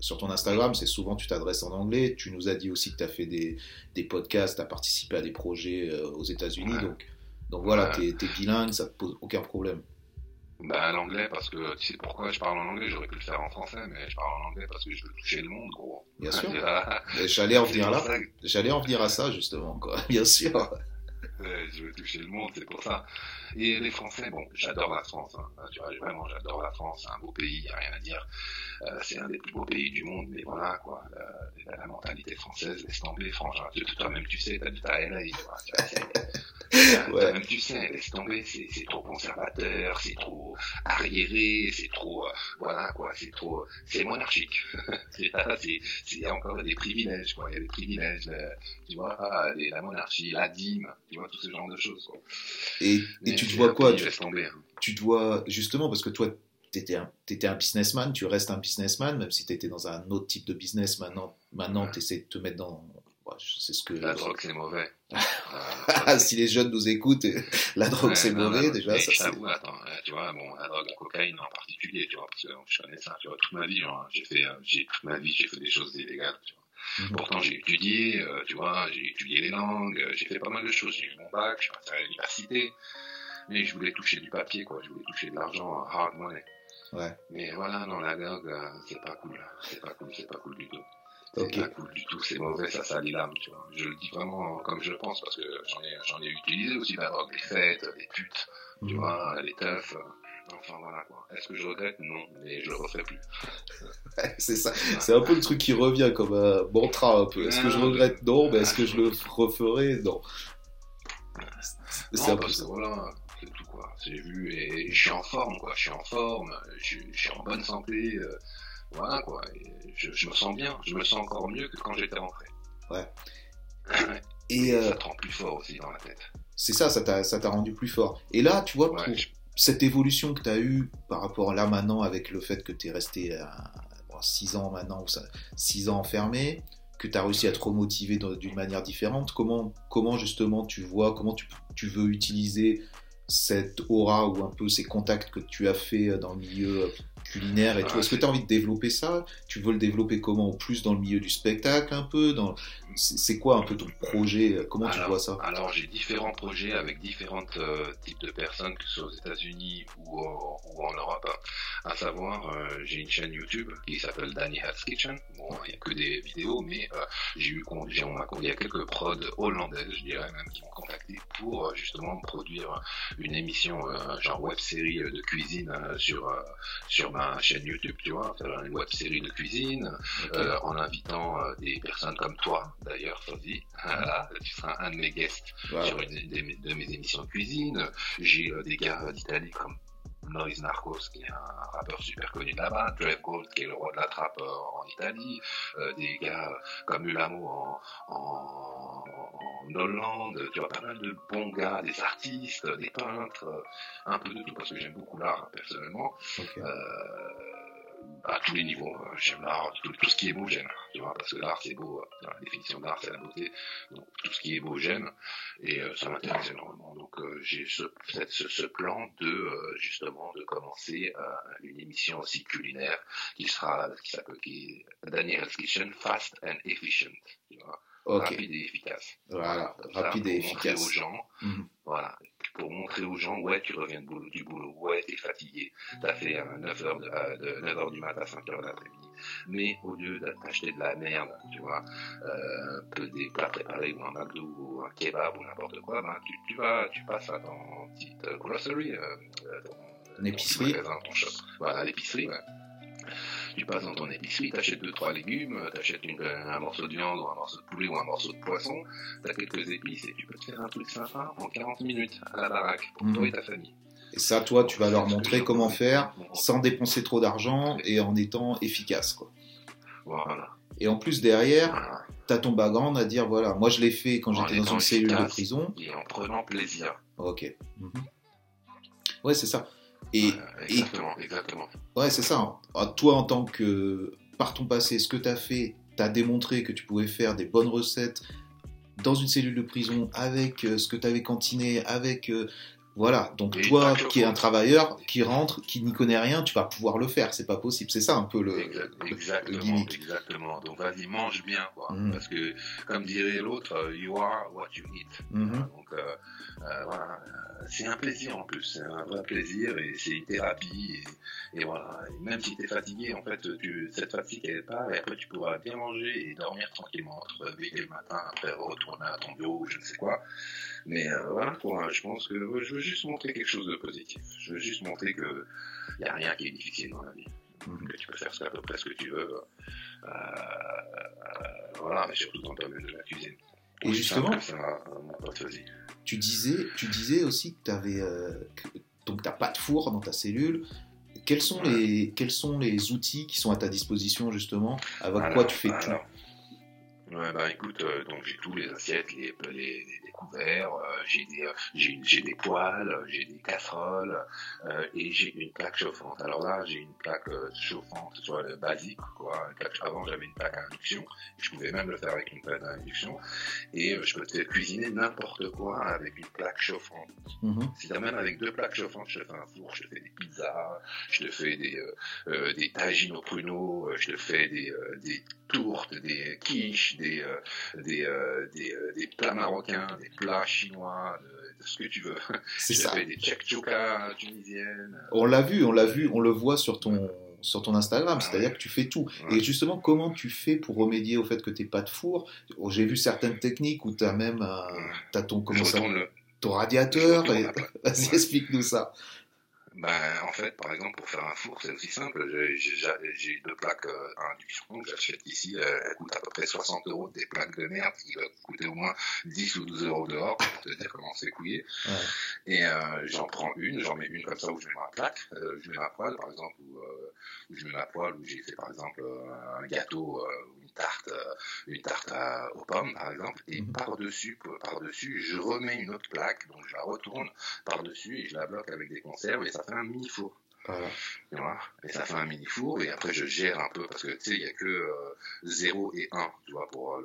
sur ton Instagram, c'est souvent tu t'adresses en anglais. Tu nous as dit aussi que tu as fait des, des podcasts, tu as participé à des projets euh, aux États-Unis. Donc, donc voilà, tu es, bilingue, ça te pose aucun problème. Bah, l'anglais, parce que tu sais pourquoi je parle en anglais, j'aurais pu le faire en français, mais je parle en anglais parce que je veux toucher le monde, gros. Bien sûr. J'allais en venir là. J'allais en venir à ça, justement, quoi. Bien sûr je veux toucher le monde, c'est pour ça. Et les Français, bon, j'adore la France, hein. tu vois, vraiment, j'adore la France, c'est un beau pays, il a rien à dire. Euh, c'est un des plus beaux pays du monde, mais voilà, quoi, la, la mentalité française, laisse tomber, franchement, toi-même, tu sais, t'habites à LA, tu vois, ouais. même tu sais, laisse tomber, c'est trop conservateur, c'est trop arriéré, c'est trop, euh, voilà, quoi, c'est trop, c'est monarchique. c'est, il y a encore des privilèges, quoi, il y a des privilèges, euh, tu vois, la monarchie, la dîme, tu vois, tout ce genre de choses, quoi. Et, et tu te vois quoi tu, tomber, hein. tu te vois, justement, parce que toi, tu étais, un, businessman, tu restes un businessman, même si tu étais dans un autre type de business, maintenant, maintenant tu essaies de te mettre dans... c'est ce que... La drogue, c'est mauvais. Ah, si les jeunes nous écoutent, la drogue, c'est mauvais, déjà. Ça, attends, tu vois, bon, la drogue, la cocaïne en particulier, tu vois, parce que je connais ça, tu vois, toute ma vie, j'ai fait, euh, toute ma vie, j'ai fait des choses illégales, tu vois. Pourtant, j'ai étudié, euh, tu vois, j'ai étudié les langues, euh, j'ai fait pas mal de choses. J'ai eu mon bac, je suis passé à l'université, mais je voulais toucher du papier, quoi. Je voulais toucher de l'argent, hard money. Ouais. Mais voilà, dans la drogue, euh, c'est pas cool. C'est pas cool, c'est pas cool du tout. C'est pas cool du tout, c'est mauvais, ça salit l'âme, tu vois. Je le dis vraiment comme je le pense, parce que j'en ai, j'en ai utilisé aussi la drogue, les fêtes, les putes, tu mhm. vois, les teufs. Enfin voilà quoi. Est-ce que je regrette? Non, mais je le referai plus. c'est ça. C'est un peu le truc qui revient comme un mantra un peu. Est-ce que je regrette? Non, mais est-ce que je le referai? Non. C'est un peu ça. Voilà, c'est tout quoi. J'ai vu et je suis en forme quoi. Je suis en forme. Je, suis en bonne santé. Euh, voilà quoi. je, me sens bien. Je me sens encore mieux que quand j'étais rentré. Ouais. et, euh... ça te rend plus fort aussi dans la tête. C'est ça, ça t'a rendu plus fort. Et là, tu vois, cette évolution que tu as eue par rapport à là maintenant avec le fait que tu es resté 6 ans maintenant, 6 ans enfermé, que tu as réussi à te remotiver d'une manière différente. Comment, comment justement tu vois, comment tu, tu veux utiliser cette aura ou un peu ces contacts que tu as fait dans le milieu culinaire et tout? Est-ce que tu as envie de développer ça? Tu veux le développer comment? Au plus dans le milieu du spectacle un peu dans... C'est quoi un peu ton projet? Comment tu vois ça? Alors j'ai différents projets avec différents euh, types de personnes, que ce soit aux États-Unis ou, ou, en Europe. À savoir, euh, j'ai une chaîne YouTube qui s'appelle Danny Has Kitchen. Bon, il n'y a que des vidéos, mais euh, j'ai eu j'ai, il y a quelques prods hollandaises, je dirais même, qui m'ont contacté pour justement produire une émission genre web série de cuisine sur sur ma chaîne YouTube, tu vois, faire une web série de cuisine, euh, en invitant euh, des personnes comme toi, d'ailleurs, Fozzy. tu seras un de mes guests sur une de mes émissions de cuisine. J'ai euh, des gars d'Italie comme Noise Narcos, qui est un rappeur super connu là-bas, Dre Gold, qui est le roi de la trappe en Italie, des gars comme Ulamo en, en, en, Hollande, tu vois, pas mal de bons gars, des artistes, des peintres, un peu de tout, parce que j'aime beaucoup l'art, personnellement. Euh, à tous les niveaux. Hein. J'aime l'art, tout, ce qui est beau, j'aime. Tu vois, parce que l'art, c'est beau. Hein. La définition d'art, c'est la beauté. Donc, tout ce qui est beau, j'aime. Et euh, ça m'intéresse énormément. Donc, euh, j'ai ce, ce, ce, plan de, euh, justement, de commencer une émission aussi culinaire qui sera, qui s'appelle, qui Daniel's Kitchen, Fast and Efficient. Tu vois. Rapide et efficace. Voilà, rapide et efficace. aux gens, mhm. Montrer aux gens, ouais, tu reviens du boulot, du boulot ouais, t'es fatigué, t'as fait 9 heures de, euh, de 9 heures du matin à 5 heures de l'après-midi. Mais au lieu d'acheter de la merde, tu vois, euh, peu des plats préparés ou un McDo ou un kebab ou n'importe quoi, ben, tu, tu vas, tu passes à ton petite euh, grocery, euh, ton, épicerie. ton shop. Voilà, l'épicerie, ouais tu passes dans ton épicerie, t'achètes deux trois légumes, t'achètes un morceau de viande ou un morceau de poulet ou un morceau de poisson, t'as quelques épices et tu peux te faire un truc sympa en 40 minutes à la baraque pour toi mhm. et ta famille. Et ça, toi, tu vas leur montrer comment faire sans dépenser trop d'argent et en étant efficace, quoi. Voilà. Et en plus, derrière, tu as ton background à dire voilà, moi je l'ai fait quand j'étais dans une cellule de prison. Et en prenant plaisir. Ok. Mhm. Ouais, c'est ça. Et, exactement, exactement. Ouais, c'est ça. Hein. Toi, en tant que, par ton passé, ce que tu as fait, tu as démontré que tu pouvais faire des bonnes recettes dans une cellule de prison avec euh, ce que tu avais cantiné, avec euh, voilà, donc toi qui es un travailleur, qui rentre, qui n'y connaît rien, tu vas pouvoir le faire, c'est pas possible, c'est ça un peu le, exactement, gimmick. Exactement, donc vas-y, mange bien, quoi. Mhm. Parce que, comme dirait l'autre, euh, you are what you eat. Mhm. Donc, euh, voilà, c'est un plaisir en plus, c'est un vrai plaisir et c'est une thérapie. Et, voilà, même si tu es fatigué, en fait, tu, cette fatigue elle part et après tu pourras bien manger et dormir tranquillement, te réveiller le matin, après retourner à ton bureau ou je ne sais quoi. Mais euh, voilà quoi, je pense que je veux juste montrer quelque chose de positif. Je veux juste montrer que il n'y a rien qui est difficile dans la vie. Mhm. Que tu peux faire à peu près ce que tu veux. Euh, euh, voilà, mais surtout dans le domaine de la cuisine. Et justement, ça, tu disais, tu disais aussi que tu avais, donc t'as pas de four dans ta cellule. Quels sont les, quels sont les outils qui sont à ta disposition justement Avec quoi tu fais tout Ouais, bah écoute, donc j'ai tous les assiettes, les, les, couverts, euh, j'ai des, euh, j'ai, des poêles, j'ai des casseroles euh, et j'ai une plaque chauffante. Alors là, j'ai une plaque chauffante, soit le basique, quoi. avant, j'avais une plaque à induction. Je pouvais même le faire avec une plaque à induction. Et je peux te cuisiner n'importe quoi avec une plaque chauffante. Mm-hmm. Si t'as même avec deux plaques chauffantes, je te fais un four, je te fais des pizzas, je te fais des, des tagines au pruneau, je te fais des, des tourtes, des quiches, des, des, des, des, plats marocains, des plats chinois, de, ce que tu veux. C'est ça. des tchèques-tchoukas tunisiennes. On l'a vu, on l'a vu, on le voit sur ton, sur ton Instagram, ah c'est-à-dire que tu fais tout. Et justement, comment tu fais pour remédier au fait que tu n'aies pas de four? J'ai vu certaines techniques où tu as même as ton, comment ça, ton radiateur. Vas-y, explique-nous ça. Ben, en fait, par exemple, pour faire un four, c'est aussi simple. J'ai deux plaques euh, à induction que j'achète ici. Euh, elles coûtent à peu près 60 euros. Des plaques de merde qui doivent coûter au moins 10 ou 12 euros dehors pour te dire comment c'est couillé. Ouais. Et euh, j'en prends une, j'en mets une comme ça où je mets ma plaque. Euh, je mets ma poêle, par exemple, où, euh, où je mets ma poêle, où j'ai fait, par exemple, un gâteau ou une tarte, une tarte aux pommes, par exemple. Et mhm. par-dessus, par-dessus, je remets une autre plaque. Donc, je la retourne par-dessus et je la bloque avec des conserves et ça fait un mini four. et ça fait un mini four, et après je gère un peu, parce que tu sais, il n'y a que 0 et 1, tu vois, pour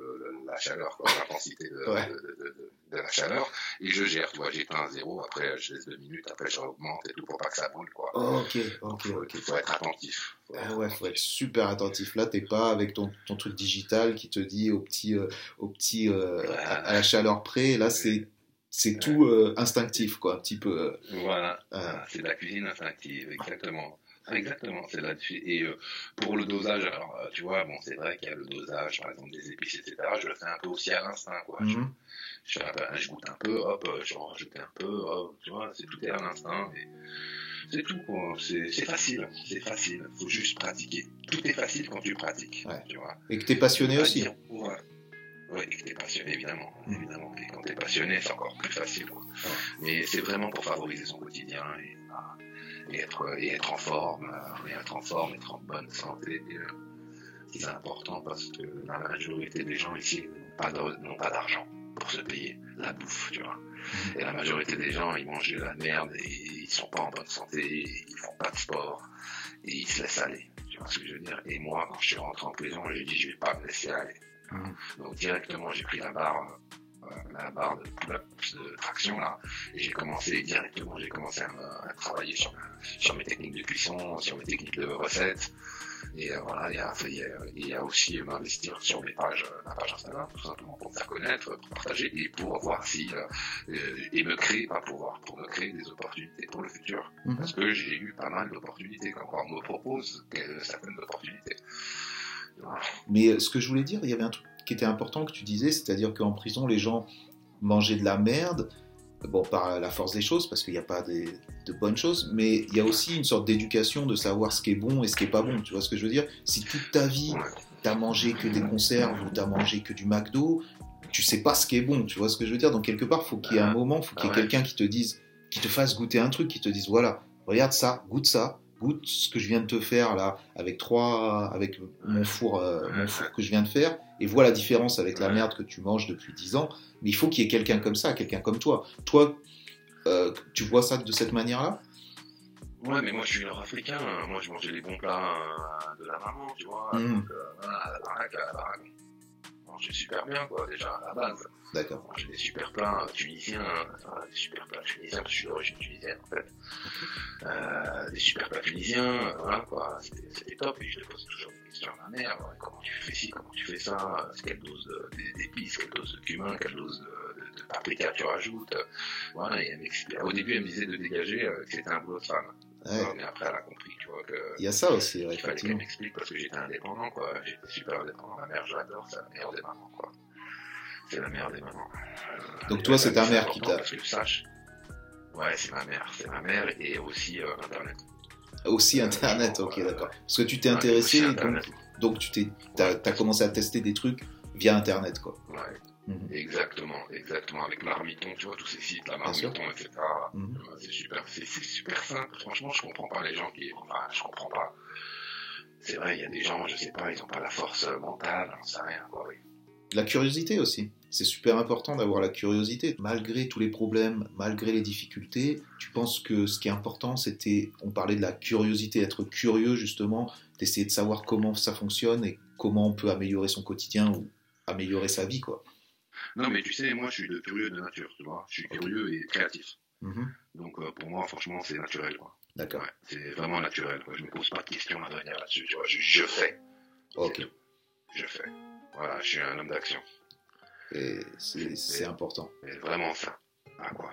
la chaleur, l'intensité de, la chaleur, et je gère, tu vois, j'éteins à 0, après je laisse 2 minutes, après je augmente et tout pour pas que ça brûle, quoi. ok, ok, ok. Il faut être attentif. Faut ah ouais, faut être super attentif. Là, t'es pas avec ton, ton, truc digital qui te dit au petit, au petit, à, la chaleur près, là c'est c'est tout euh, instinctif, quoi, un petit peu. Euh, voilà, c'est de la cuisine instinctive, exactement. Exactement, c'est là-dessus. Et euh, pour le dosage, alors, tu vois, bon, c'est vrai qu'il y a le dosage, par exemple, des épices, etc. Je le fais un peu aussi à l'instinct, quoi. je, mhm. je, goûte un peu, hop, je rajoute un peu, hop, tu vois, c'est tout est à l'instinct. C'est tout, quoi. C'est facile, c'est facile. Faut juste pratiquer. Tout est facile quand tu pratiques, tu vois. Et que tu es passionné aussi. ouais. Oui, et que t'es passionné, évidemment. Mm. évidemment. Et quand t'es passionné, c'est encore plus facile. Mais c'est vraiment pour favoriser son quotidien et, et, être, et être en forme, euh, et être en forme, être en bonne santé. Euh, c'est important parce que la majorité des gens ici n'ont pas d'argent pour se payer la bouffe, tu vois. Mm. Et la majorité des gens, ils mangent de la merde et ils sont pas en bonne santé, ils font pas de sport et ils se laissent aller. Tu vois ce que je veux dire? Et moi, quand je suis rentré en prison, j'ai dit, je vais pas me laisser aller. Donc directement, j'ai pris la barre, euh, la barre de, de, traction là, et j'ai commencé directement, j'ai commencé à, travailler sur, sur, mes techniques de cuisson, sur mes techniques de recettes. Et euh, voilà, il y, a, il y a aussi m'investir sur mes pages, euh, ma page Instagram, tout simplement pour faire connaître, pour partager et pour voir si et me créer, pas pour voir, pour me créer des opportunités pour le futur. Mhm. Parce que j'ai eu pas mal d'opportunités, quand on me propose certaines opportunités. Mais euh, ce que je voulais dire, il y avait un truc qui était important que tu disais, c'est-à-dire qu'en prison, les gens mangeaient de la merde, bon, par la force des choses, parce qu'il n'y a pas de, bonnes choses, mais il y a aussi une sorte d'éducation de savoir ce qui est bon et ce qui est pas bon. Tu vois ce que je veux dire? Si toute ta vie, t'as mangé que des conserves ou t'as mangé que du McDo, tu sais pas ce qui est bon. Tu vois ce que je veux dire? Donc quelque part, faut qu'il y ait un moment, faut qu'il y ait quelqu'un qui te dise, qui te fasse goûter un truc, qui te dise voilà, regarde ça, goûte ça, goûte ce que je viens de te faire là avec trois avec mon four euh, mon four que je viens de faire. Et vois la différence avec la merde que tu manges depuis dix ans. Mais il faut qu'il y ait quelqu'un comme ça quelqu'un comme toi. Toi euh, tu vois ça de cette manière là Ouais, mais moi je suis nord-africain, moi je mangeais les bons plats euh, de la maman, tu vois. Mmh. Donc, voilà, à la baraque, à la baraque. Je super bien, quoi, déjà, à la base. D'accord. J'ai des super plats tunisiens, des super plats tunisiens, parce que je suis d'origine tunisienne, en fait. Euh, des super plats tunisiens, voilà, quoi. C'était top, et je te pose toujours des questions à ma mère. Comment tu fais ci, comment tu fais ça, quelle dose d'épices, quelle dose de cumin, quelle dose de, de, paprika tu rajoutes. Voilà, et au début, elle me disait de dégager euh, que c'était un boulot de femme. Ouais. mais après, elle a compris, tu vois, que. Il y a ça aussi, ouais, Il fallait qu'elle m'explique parce que j'étais indépendant, quoi. J'étais super indépendant. Ma mère, j'adore, c'est la meilleure des mamans, quoi. C'est la mère des mamans. Euh, Donc, toi, c'est ta mère qui t'a. Parce que tu saches. Ouais, c'est ma mère. C'est ma mère et aussi euh, Internet. Aussi Internet, ok, d'accord. Parce que tu t'es intéressé, donc, donc, tu t'es, t'as, as commencé à tester des trucs via Internet, quoi. Ouais. Mhm. Exactement, exactement. Avec Marmiton, tu vois, tous ces sites, la Marmiton, etc. Mhm. C'est super, c'est super simple. Franchement, je comprends pas les gens qui, enfin, je comprends pas. C'est vrai, il y a des gens, je sais pas, ils ont pas la force mentale, on sait rien, quoi, oui. La curiosité aussi. C'est super important d'avoir la curiosité. Malgré tous les problèmes, malgré les difficultés, tu penses que ce qui est important, c'était, on parlait de la curiosité, être curieux justement, d'essayer de savoir comment ça fonctionne et comment on peut améliorer son quotidien ou améliorer sa vie, quoi. Non, mais tu sais, moi, je suis de curieux de nature, tu vois. Je suis curieux et créatif. Mhm. Donc, euh, pour moi, franchement, c'est naturel, quoi. D'accord. c'est vraiment naturel, quoi. Je me pose pas de questions à venir là-dessus, tu vois. Je, fais. Ok. Je fais. Voilà, je suis un homme d'action. Et c'est important. C'est vraiment ça. Ah, quoi.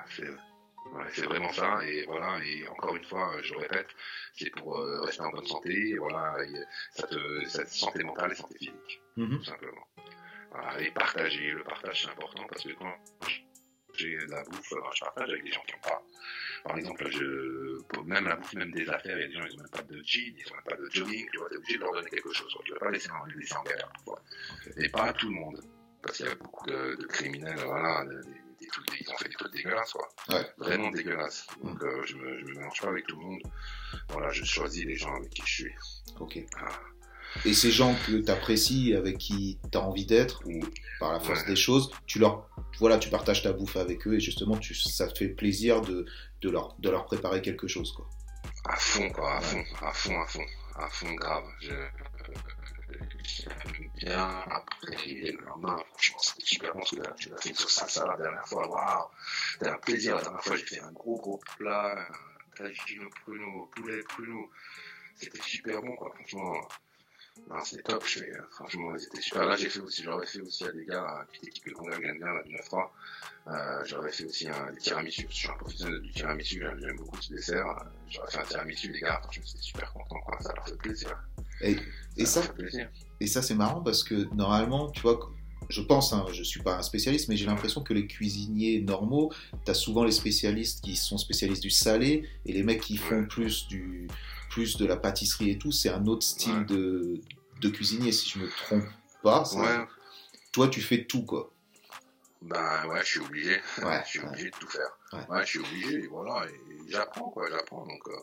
C'est vraiment ça, et voilà, et encore une fois, je le répète, c'est pour euh, rester en bonne santé, et voilà, ça te, santé mentale et santé physique, mhm. tout simplement. Voilà, et partager. Le partage, c'est important parce que quand j'ai de la bouffe, je partage avec des gens qui n'ont pas. Par exemple, je, même la bouffe, même des affaires, il y a des gens, ils n'ont même pas de jeans, ils n'ont même pas de jogging, tu vois, t'es obligé de leur donner quelque chose. Tu ne vas pas laisser en, laisser en galère. Et pas à tout le monde. Parce qu'il y a beaucoup de, criminels, voilà, des, trucs, ils ont fait des trucs dégueulasses, quoi. Vraiment dégueulasses. Donc, euh, je ne me, me mélange pas avec tout le monde. Voilà, je choisis les gens avec qui je suis. Ok. Ah. Et ces gens que tu apprécies, avec qui tu as envie d'être, ou par la force des choses, tu leur, voilà, tu partages ta bouffe avec eux et justement, tu, ça te fait plaisir de, de, leur, de leur préparer quelque chose. Quoi. à fond, quoi, à fond, à fond, à fond, à fond grave. Je, j'aime bien. Après, le lendemain, franchement, c'était super bon. Tu l'as fait une sauce salsa la dernière fois. Waouh! C'était un plaisir. La dernière fois, j'ai fait un gros, gros plat. Tagine pruneau, poulet pruneau. C'était super bon, quoi. Franchement, non, c'était top. Je fais, franchement, c'était super. Là, j'ai fait aussi, j'aurais fait aussi à des gars, qui équipe que qu'on bien, là, du 9-3. Euh, j'aurais fait aussi un, des tiramisu. Je suis un professionnel du tiramisu. J'aime beaucoup ce dessert. J'aurais fait un tiramisu, les gars. Franchement, j'étais super content, quoi. Ça leur fait plaisir. Et, et ça, ça et ça c'est marrant parce que normalement, tu vois, je pense, hein, je suis pas un spécialiste, mais j'ai l'impression que les cuisiniers normaux, tu as souvent les spécialistes qui sont spécialistes du salé et les mecs qui font plus du plus de la pâtisserie et tout, c'est un autre style de, de cuisinier, si je me trompe pas. Ouais. Toi, tu fais tout, quoi. Ben ouais, je suis obligé. Ouais, je suis obligé de tout faire. Ouais. je suis obligé, et voilà, et j'apprends, quoi, j'apprends. Donc, euh,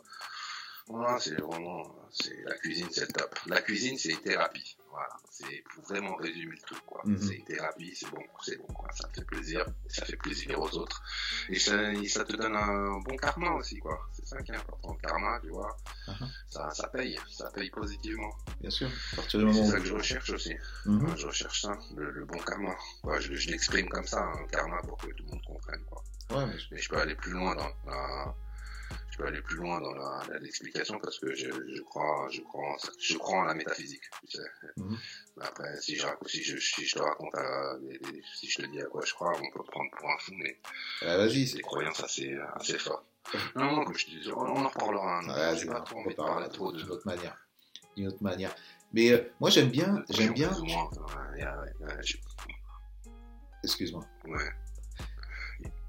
voilà, c'est vraiment, c'est la cuisine, c'est top. La cuisine, c'est une thérapie. Voilà, c'est pour vraiment résumer le truc, quoi. Mhm. C'est une thérapie, c'est bon, c'est bon, quoi. Ça fait plaisir, ça fait plaisir aux autres. Et ça, ça te donne un bon karma aussi, quoi. C'est ça qui est important. Le karma, tu vois, uh-huh. ça, ça paye, ça paye positivement. Bien sûr. C'est ça que je recherche aussi. Mhm. je recherche ça, le, bon karma. je, je l'exprime comme ça, un karma, pour que tout le monde comprenne, quoi. Ouais, mais je... je peux aller plus loin dans la je peux aller plus loin dans l'explication parce que je, je, crois, je crois, je crois en la métaphysique. Tu sais. Mhm. Après, si je, si je, si je te raconte, à, si je te dis à quoi je crois, on peut prendre pour un fou, mais ah, vas-y, c'est des croyances assez, assez fortes. Non, non, comme je te dis, on, en reparlera. Ouais, pas trop envie de parler trop d'une autre manière. D'une autre manière. Mais euh, moi, j'aime bien, j'aime bien. Excuse-moi. Ouais.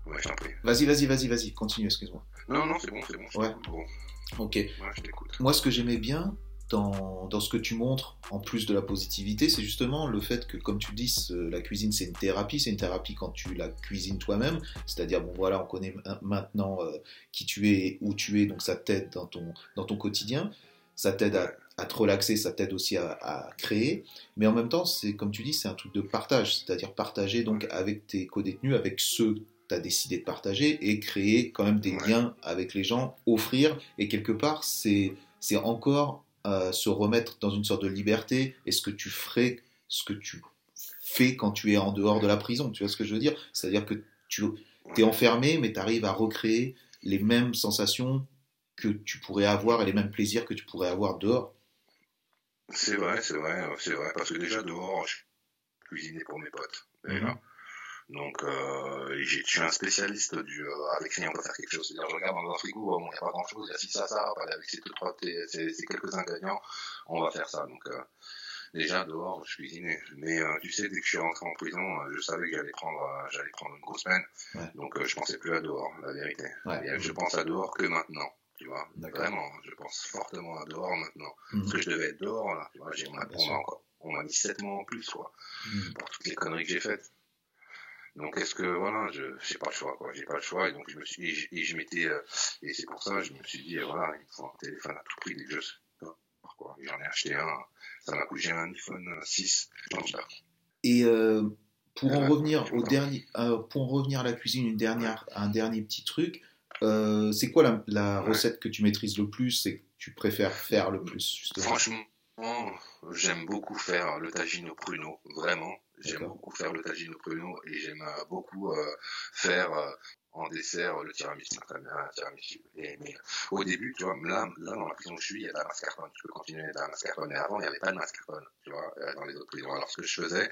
Ouais, je t'en prie. Vas-y, vas-y, vas-y, vas-y, continue, excuse-moi. Non, non, c'est bon, c'est bon. Ouais. Bon. Ok. Ouais, je t'écoute. Moi, ce que j'aimais bien dans, dans, ce que tu montres, en plus de la positivité, c'est justement le fait que, comme tu dis, la cuisine, c'est une thérapie. C'est une thérapie quand tu la cuisines toi-même. C'est-à-dire, bon, voilà, on connaît maintenant euh, qui tu es, où tu es, donc ça t'aide dans ton, dans ton quotidien. Ça t'aide à, à, te relaxer, ça t'aide aussi à, à, créer. Mais en même temps, c'est comme tu dis, c'est un truc de partage. C'est-à-dire partager donc avec tes co-détenus, avec ceux tu as décidé de partager et créer quand même des liens avec les gens, offrir. Et quelque part, c'est encore euh, se remettre dans une sorte de liberté et ce que tu ferais, ce que tu fais quand tu es en dehors de la prison. Tu vois ce que je veux dire? C'est-à-dire que tu es enfermé, mais tu arrives à recréer les mêmes sensations que tu pourrais avoir et les mêmes plaisirs que tu pourrais avoir dehors. C'est vrai, c'est vrai, c'est vrai. Parce que déjà dehors, je cuisinais pour mes potes. Donc, euh, je suis un spécialiste du euh, avec qui on peut faire quelque chose. C'est-à-dire, je regarde dans un frigo, il n'y a pas grand-chose, il y a ci, ça, ça, avec ces, trois, ces, ces, quelques ingrédients, on va faire ça. Donc, euh, déjà dehors, je cuisinais. Mais euh, tu sais, dès que je suis rentré en prison, euh, je savais que j'allais prendre, euh, j'allais prendre une grosse peine. Ouais. Donc, je pensais plus à dehors, la vérité. Ouais. Et, je pense à dehors que maintenant. Tu vois, vraiment, je pense fortement à dehors maintenant. Mmh. Parce que je devais être dehors, là. Tu vois, j'ai, on, m'a mis 7 mois en plus, quoi. Mmh. Pour toutes les conneries que j'ai faites. Donc est-ce que voilà, je j'ai pas le choix quoi, j'ai pas le choix et donc je me suis et je, m'étais euh, et c'est pour ça je me suis dit voilà il faut un téléphone à tout prix dès que je quoi. J'en ai acheté un, ça m'a coûté un iPhone 6, Et euh, pour en revenir au dernier, euh, pour en revenir à la cuisine, une dernière, un dernier petit truc. Euh, c'est quoi la, la recette que tu maîtrises le plus et que tu préfères faire le plus justement? Franchement, j'aime beaucoup faire le tagine au pruneau, vraiment. J'aime beaucoup faire le tagine au pruneau et j'aime euh, beaucoup euh, faire euh, en dessert le tiramisu. Un tiramisu. Et, mais au début, tu vois, là, là dans la prison où je suis, il y a de la mascarpone. Tu peux continuer de la mascarpone. Et avant, il n'y avait pas de mascarpone, tu vois, dans les autres prisons. Alors ce que je faisais,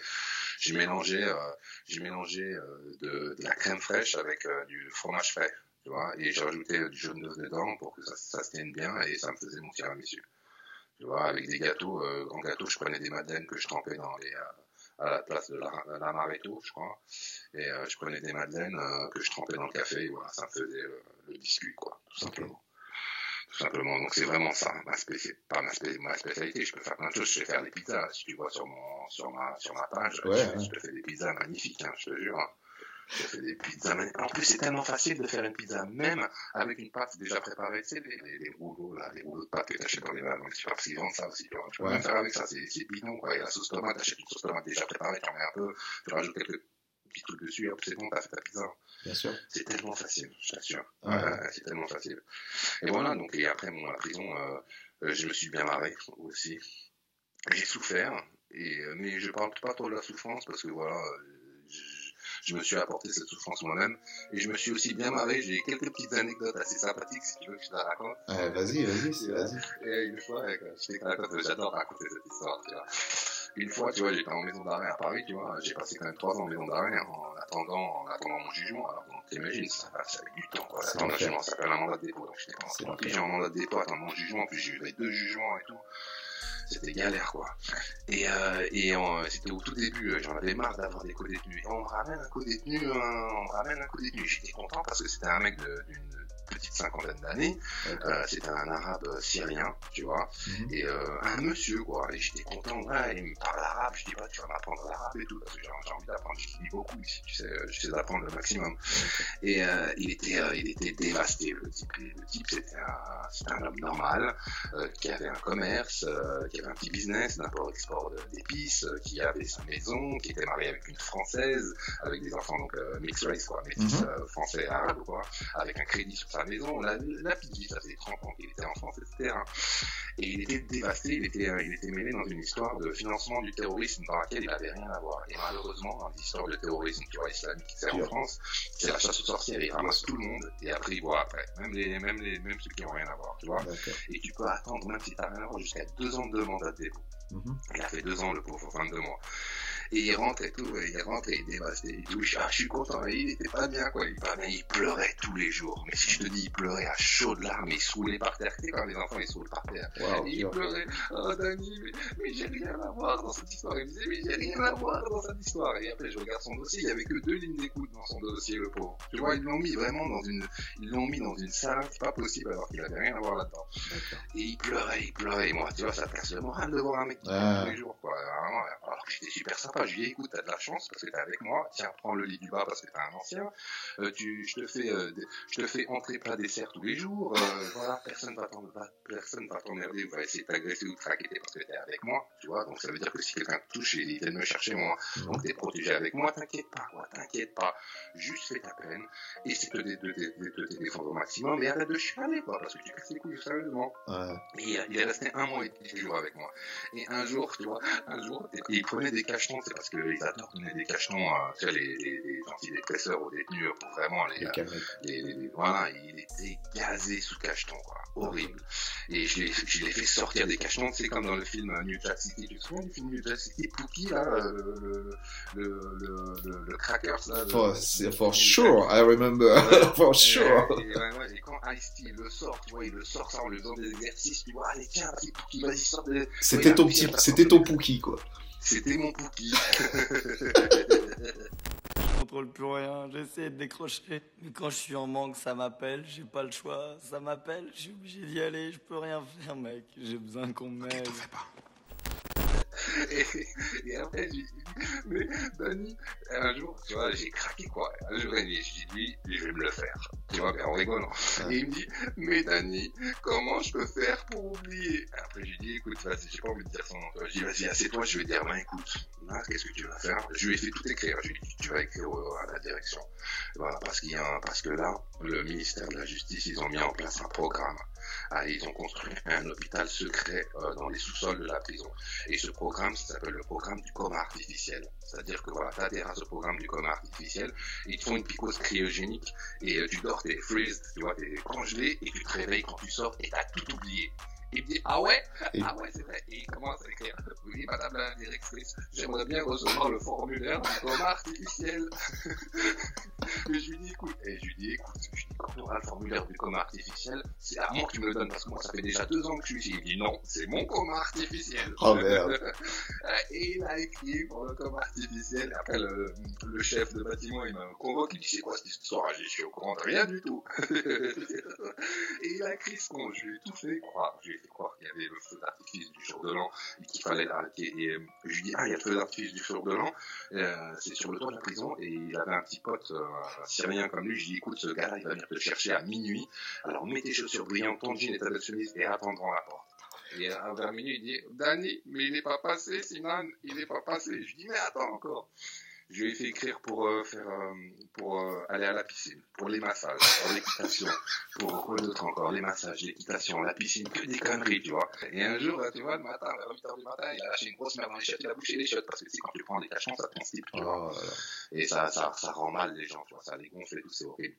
j'ai mélangé, euh, j'ai mélangé de, de, la crème fraîche avec du fromage frais, tu vois, et j'ai rajouté du jaune d'œuf dedans pour que ça, ça se tienne bien et ça me faisait mon tiramisu. Tu vois, avec des gâteaux, euh, grands gâteaux, je prenais des madeleines que je trempais dans les, à la place de l'amaretto, je crois. Et euh, je prenais des madeleines euh, que je trempais dans le café, et voilà, ça me faisait euh, le biscuit, quoi, tout simplement. Tout simplement. Donc c'est vraiment ça, ma spécialité, pas ma, ma, spécialité. Je peux faire plein de choses. Je sais faire des pizzas. Si tu vois sur mon, sur ma, sur ma page, je, je, te fais des pizzas magnifiques, hein, je te jure. Des pizzas. En plus, c'est tellement facile de faire une pizza, même avec une pâte déjà préparée. Tu sais, les, les, les rouleaux, là, les rouleaux de pâte que tu achètes dans les dans les parce qu'ils vendent ça aussi. Tu, vois. tu peux même faire avec ça, c'est bidon, quoi. Et la sauce tomate, t'achètes une sauce tomate déjà préparée, tu en mets un peu, tu rajoutes quelques petits trucs dessus, hop, c'est bon, t'as fait ta pizza. Bien sûr. C'est tellement facile, je t'assure. Ouais. c'est tellement facile. Et voilà, donc, et après, bon, la prison, euh, euh, je me suis bien marré aussi. J'ai souffert, et, euh, mais je parle pas trop de la souffrance parce que voilà, je me suis apporté cette souffrance moi-même et je me suis aussi bien marré. J'ai quelques petites anecdotes assez sympathiques si tu veux que je te raconte. vas-y, vas-y, vas-y. Et une fois, j'adore raconter cette histoire, tu vois. Une fois, tu vois, j'étais en maison d'arrêt à Paris, tu vois, j'ai passé quand même trois ans en maison d'arrêt en attendant, en attendant mon jugement. Alors, t'imagines, ça, ça avec du temps, quoi. L'attendre un jugement, ça s'appelle un mandat de dépôt. Donc, j'étais en, j'ai un mandat de dépôt, attendre mon jugement, puis j'ai eu deux jugements et tout c'était galère quoi. Et, euh, et c'était au tout début, euh, j'en avais marre d'avoir des co-détenus. Et on me ramène un co-détenu, on me ramène un co-détenu. J'étais content parce que c'était un mec d'une petite cinquantaine d'années. Euh, c'était un arabe syrien, tu vois, mhm. et euh, un monsieur, quoi. Et j'étais content, ouais, il me parle arabe. Je dis, pas, tu vas m'apprendre l'arabe et tout, parce que j'ai envie d'apprendre. Je lis beaucoup ici, tu sais, j'essaie d'apprendre le maximum. Et euh, il était, euh, il était dévasté, le type. le type, c'était un, un, homme normal, euh, qui avait un commerce, qui avait un petit business d'import-export d'épices, qui avait sa maison, qui était marié avec une française, avec des enfants donc mixed race, quoi, métis mhm. français arabe, quoi, avec un crédit sur sa maison. La, la petite vie, ça faisait 30 ans qu'il était en France, etc. Et il était dévasté, il était, il était mêlé dans une histoire de financement du terrorisme dans laquelle il n'avait rien à voir. Et malheureusement, dans l'histoire de terrorisme, tu vois, islamique, c'est en France, c'est la chasse aux sorcières, il ramasse tout le monde et après il voit après. Même les, même les, même ceux qui n'ont rien à voir, tu vois. Et tu peux attendre, même si tu n'as rien à voir, jusqu'à deux ans de mandat de dépôt. Mhm. Il a fait deux ans, le pauvre, 22 mois. Et il rentre et tout, et il rentre et il est dévasté et tout. Je, ah, je suis content. Et il était pas bien, quoi. Il, pas bien. il pleurait tous les jours. Mais si je te dis, il pleurait à chaudes larmes, il saoulait par terre. Tu sais, quand les enfants, ils saoulent par terre. et il pleurait. Oh, Dani, mais, mais j'ai rien à voir dans cette histoire. Il me disait, mais j'ai rien à voir dans cette histoire. Et après, je regarde son dossier. Il y avait que deux lignes d'écoute dans son dossier, le pauvre. Tu vois, ils l'ont mis vraiment dans une, ils l'ont mis dans une salle, c'est pas possible, alors qu'il avait rien à voir là-dedans. Et il pleurait, il pleurait. Et moi, tu vois, ça casse le moral de voir un mec qui pleure tous les jours, quoi. Alors que j'étais super sympa. Je lui ai dit, écoute, t'as de la chance parce que t'es avec moi. Tiens, prends le lit du bas parce que t'es un ancien. Euh, tu, je te fais, euh, je te fais entrer plat dessert tous les jours. Euh, voilà, personne va t'emmerder, personne va t'emmerder ou va essayer de t'agresser ou de traquer parce que t'es avec moi. Tu vois, donc ça veut dire que si quelqu'un te touche, il vient me chercher moi. Donc t'es protégé avec moi. T'inquiète pas, quoi. T'inquiète pas. Juste fais ta peine. Essaie de, te défendre au maximum et arrête de chialer, quoi, parce que tu casses les couilles sérieusement. Ouais. Et il est resté un mois et dix jours avec moi. Et un jour, tu vois, un jour, il prenait des cachetons, c'est parce que les donner des cachetons, euh, les, les, les antidépresseurs aux détenus pour vraiment les, les, les, voilà, il était gazé sous cacheton, quoi, horrible. Et je l'ai, je l'ai fait sortir des cachetons, c'est comme dans le film New Jack City, tu te souviens du film New Jack City, Pookie, là, le, le, le, le, le Crackers, là. For, for sure, I remember, for sure. Et, et, et quand Ice-T le sort, tu vois, il le sort ça en lui faisant des exercices, tu vois, allez, tiens, petit Pookie, vas-y, sors de... C'était ton petit, c'était ton Pookie, quoi. C'était mon Pookie. je contrôle plus rien, j'essaie de décrocher. Mais quand je suis en manque, ça m'appelle, j'ai pas le choix. Ça m'appelle, je suis obligé d'y aller, je peux rien faire, mec. J'ai besoin qu'on m'aide. pas. Et, après, j'ai dit, mais Dani, un jour, tu vois, j'ai craqué quoi. Un jour, j'ai dit, je vais me le faire. Tu vois, en rigolant. Et il me dit, mais Dani, comment je peux faire pour oublier? Après, j'ai dit, écoute, vas-y, j'ai pas envie de dire son nom. J'ai dit, vas-y, assieds-toi, je vais dire, ben écoute, qu'est-ce que tu vas faire? Je lui ai fait tout écrire. Je lui ai dit, tu vas écrire à la direction. Voilà, parce qu'il y a parce que là, le ministère de la Justice, ils ont mis en place un programme. Ah, ils ont construit un hôpital secret euh, dans les sous-sols de la prison. Et ce programme, ça s'appelle le programme du coma artificiel. C'est-à-dire que voilà, t'adhères à ce programme du coma artificiel, ils te font une picose cryogénique et euh, tu dors, t'es freeze, tu vois, t'es congelé et tu te réveilles quand tu sors et t'as tout oublié. Il me dit Ah ouais? Ah ouais, c'est vrai. Et il commence à écrire Oui, madame la directrice, j'aimerais bien recevoir le formulaire du coma artificiel. et je lui dis Écoute, et je lui dis Écoute, je lui dis Quand tu auras le formulaire du coma artificiel, c'est à moi que tu me le donnes parce que moi, ça fait déjà deux ans que je suis ici. Il dit Non, c'est mon coma artificiel. Oh merde. et il a écrit pour le coma artificiel. Après, le, le chef de bâtiment, il m'a convoqué. Il dit C'est quoi cette histoire? Je suis au courant de rien du tout. et il a écrit ce qu'on, je lui ai tout fait croire croire qu'il y avait le feu d'artifice du jour de l'an et qu'il fallait l'arrêter. Et euh, je lui dis, ah, il y a le feu d'artifice du jour de l'an, euh, c'est sur le toit de la prison, et il avait un petit pote euh, syrien comme lui, je dis, écoute, ce gars-là, il va venir te chercher à minuit, alors mets tes chaussures brillantes, ton jean et ta chemise, et attends devant la porte. Et à vers minuit, il dit, Danny, mais il n'est pas passé, Sinan, il n'est pas passé. Je dis, mais attends encore. Je lui ai fait écrire pour euh, faire, euh, pour euh, aller à la piscine, pour les massages, pour l'équitation, pour quoi d'autre encore, les massages, l'équitation, la piscine, que des conneries, tu vois. Et un jour, tu vois, le matin, vers 8h du matin, il a lâché une grosse merde dans les chiottes, il a bouché les chiottes, parce que c'est quand tu prends des cachons, ça constipe, tu vois. Oh, et ça, ça, ça rend mal les gens, tu vois, ça les gonfle et tout, c'est horrible.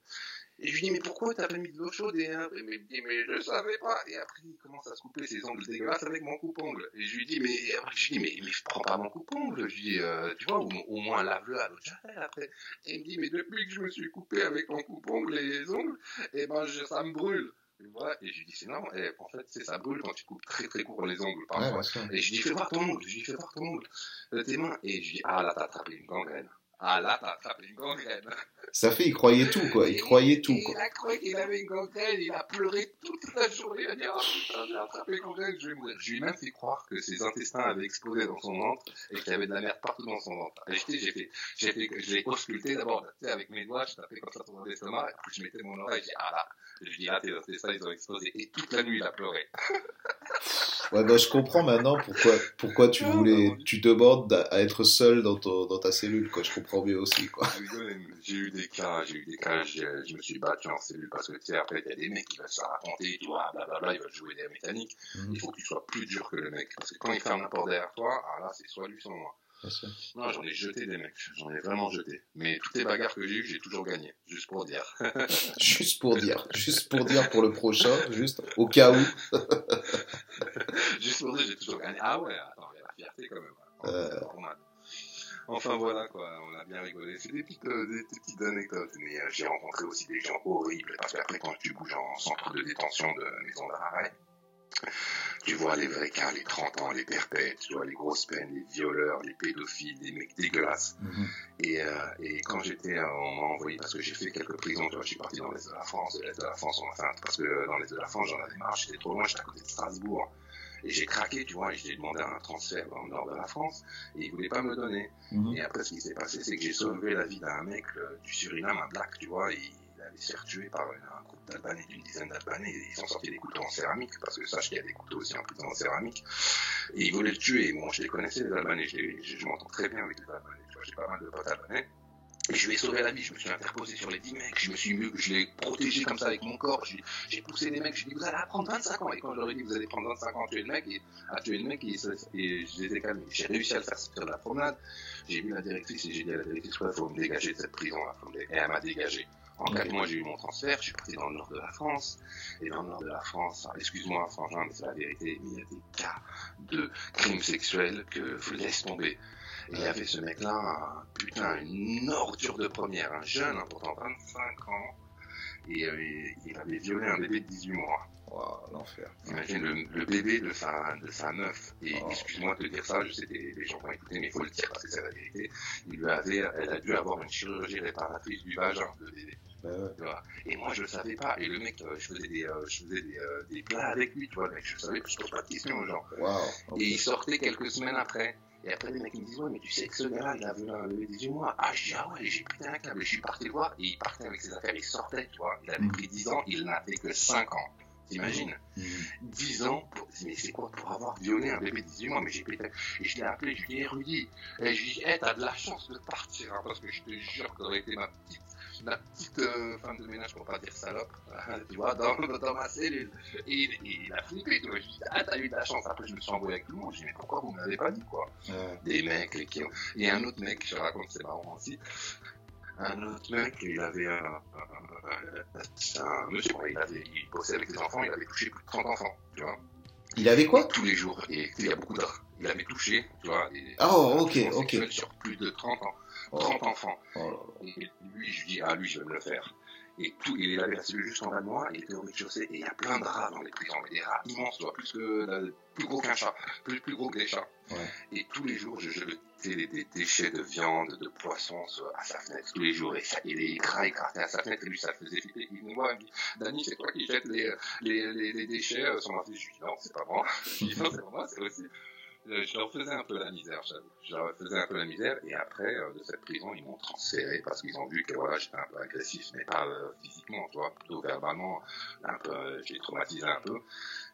Et je lui dis, mais pourquoi t'as pas mis de l'eau chaude? Et après, il me dit, mais je savais pas. Et après, il commence à se couper ses ongles dégueulasses avec mon coupe-ongle. Et je lui dis, mais, je lui dis, mais, mais je prends pas mon coupe-ongle. Je lui dis, euh, tu vois, au, moins lave-le à l'eau de javel après. Et il me dit, mais depuis que je me suis coupé avec mon coupe-ongle les ongles, et ben, je, ça me brûle. Et, voilà. et je lui dis, c'est normal. Et en fait, c'est ça brûle quand tu coupes très très court les ongles parfois. et je lui dis, fais voir ton ongle. Je lui dis, fais voir ton ongle. Euh, tes mains. Et je lui dis, ah là, t'as attrapé une gangrène. Ah là, t'as attrapé une gangrène. Ça fait, il croyait tout, quoi. Il croyait tout, quoi. Il a cru qu'il avait une gangrène, il a pleuré toute la journée. Il a dit, oh putain, j'ai attrapé une gangrène, je vais mourir. Je lui ai même fait croire que ses intestins avaient explosé dans son ventre et qu'il y avait de la merde partout dans son ventre. J'ai fait, j'ai fait, je l'ai ausculté d'abord, tu sais, avec mes doigts, je tapais comme ça sur mon estomac, et puis je mettais mon oreille, je dis, ah là. Je dis, ah, tes intestins, ils ont explosé. Et toute la nuit, il a pleuré. Ouais, bah, je comprends maintenant pourquoi, pourquoi tu voulais, tu demandes à être seul dans, ton, dans ta cellule, quoi. Je comprends mieux aussi, quoi. J'ai eu des cas, j'ai eu des cas, je me suis battu en cellule parce que, tu sais, après, il y a des mecs qui veulent se raconter, tu vois, blablabla, ils veulent jouer des mécaniques. Mhm. Il faut que tu sois plus dur que le mec. Parce que quand il ferme la porte derrière toi, ah là, c'est soit lui, soit moi. Non, j'en ai jeté des mecs, j'en ai vraiment jeté. Mais toutes les bagarres que j'ai eues, j'ai toujours gagné, juste pour dire. juste pour dire, juste pour dire pour le prochain, juste au cas où. juste pour dire, j'ai toujours gagné. Ah ouais, attends, il y a la fierté quand même. Hein. Euh... Enfin voilà quoi, on a bien rigolé. C'est des petites, euh, des petites anecdotes, mais euh, j'ai rencontré aussi des gens horribles parce qu'après quand tu bouges en centre de détention de maison d'arrêt, tu vois les vrais cas, les 30 ans, les perpètes, tu vois les grosses peines, les violeurs, les pédophiles, les mecs dégueulasses. Et, euh, et, quand j'étais, on m'a envoyé, parce que j'ai fait quelques prisons, tu vois, je suis parti dans l'Est de la France, de l'Est de la France, enfin, parce que dans l'Est de la France, j'en avais marre, j'étais trop loin, j'étais à côté de Strasbourg. Et j'ai craqué, tu vois, et j'ai demandé un transfert dans le nord de la France, et ils voulaient pas me le donner. Mhm. Et après, ce qui s'est passé, c'est que j'ai sauvé la vie d'un mec euh, du Suriname, un black, tu vois, il, avait se faire tuer par un groupe d'Albanais, d'une dizaine d'Albanais, et ils sont sortis des couteaux en céramique, parce que sache qu'il y a des couteaux aussi en prison en céramique, et ils voulaient le tuer. Bon, je les connaissais, les Albanais, je, je m'entends très bien avec les Albanais, tu vois, j'ai pas mal de potes albanais. Et je lui ai sauvé la vie, je me suis interposé sur les 10 mecs, je me suis mieux, je l'ai protégé comme ça avec mon corps, j'ai poussé des mecs, je lui ai dit vous allez prendre 25 ans, et quand je leur ai dit vous allez prendre 25 ans à tuer le mec, et, à tuer le mec, et, je les ai calmés. J'ai réussi à le faire sortir de la promenade, j'ai vu la directrice et j'ai dit à la directrice, il faut me dégager de cette prison là, et elle m'a dégagé. En quatre mois, j'ai eu mon transfert, je suis parti dans le nord de la France. Et dans le nord de la France, excuse-moi, franchement, mais c'est la vérité, il y a des cas de crimes sexuels que je laisse tomber. Et il y avait ce mec-là, putain, une ordure de première, un jeune, hein, pourtant 25 ans, et euh, il avait violé un bébé de 18 mois. Wow, l'enfer. Imagine le, bébé de sa, de sa meuf. Et oh. excuse-moi de dire ça, je sais que les gens vont écouter, mais il faut le dire parce que c'est la vérité. Il lui avait, elle a dû avoir une chirurgie réparatrice du vagin de bébé. Bah et moi, je le savais pas. Et le mec, euh, je faisais des, euh, je faisais des, des, plats avec lui, tu vois. Mais je savais je pose pas de questions, genre. Wow, Et il sortait quelques semaines après. Et après, les mecs me disent, ouais, mais tu sais que ce gars-là, il a vu un bébé 18 mois. Ah, j'ai ah ouais, j'ai pété un câble. Je suis parti le voir, et il partait avec ses affaires, il sortait, tu vois. Il avait pris 10 ans, il n'avait que 5 ans. T'imagines 10 ans, pour... mais c'est quoi pour avoir violé un bébé de 18 mois Mais j'ai pété. Et je l'ai appelé, je lui ai dit, Rudy, et je lui ai dit, hey, t'as de la chance de partir, hein, parce que je te jure que ça aurait été ma petite la petite euh, femme de ménage, pour pas dire salope, tu vois, dans, dans ma cellule. Et, il a flippé, tu vois. Je dis, ah, t'as eu de la chance. Après, je me suis envoyé avec tout le monde. Je dis, mais pourquoi vous ne m'avez pas dit, quoi Des mecs, qui ont... Et un autre mec, je raconte, c'est marrant aussi. Un autre mec, il avait un, un, monsieur, il, avait, il bossait avec des enfants, il avait touché plus de 30 enfants, tu vois. Il avait quoi Tous les jours. Et il y a beaucoup d'heures. Il avait touché, tu vois. oh, ok, ok. Sur plus de 30 ans. 30 enfants. Oh et lui, je dis, ah, lui, je vais me le faire. Et tout, il avait juste en bas de moi, il était au rez-de-chaussée, et il y a plein de rats dans les prisons, mais des rats immenses, toi, plus que, plus gros qu'un chat, plus, plus gros que des chats. Ouais. Et tous les jours, je jetais des, déchets de viande, de poisson à sa fenêtre, tous les jours, et, ça, et les rats à sa fenêtre, et lui, ça faisait flipper. Il me voit, il me dit, Dani, c'est toi qui jettes les, les, les, les déchets euh, sur ma fenêtre. Je lui dis, non, c'est pas moi. Je lui dis, non, c'est pas moi, c'est aussi euh, je leur faisais un peu la misère. Je leur faisais un peu la misère, et après, euh, de cette prison, ils m'ont transféré parce qu'ils ont vu que voilà, j'étais un peu agressif, mais pas euh, physiquement, tu vois, plutôt verbalement, un peu, j'ai traumatisé un peu.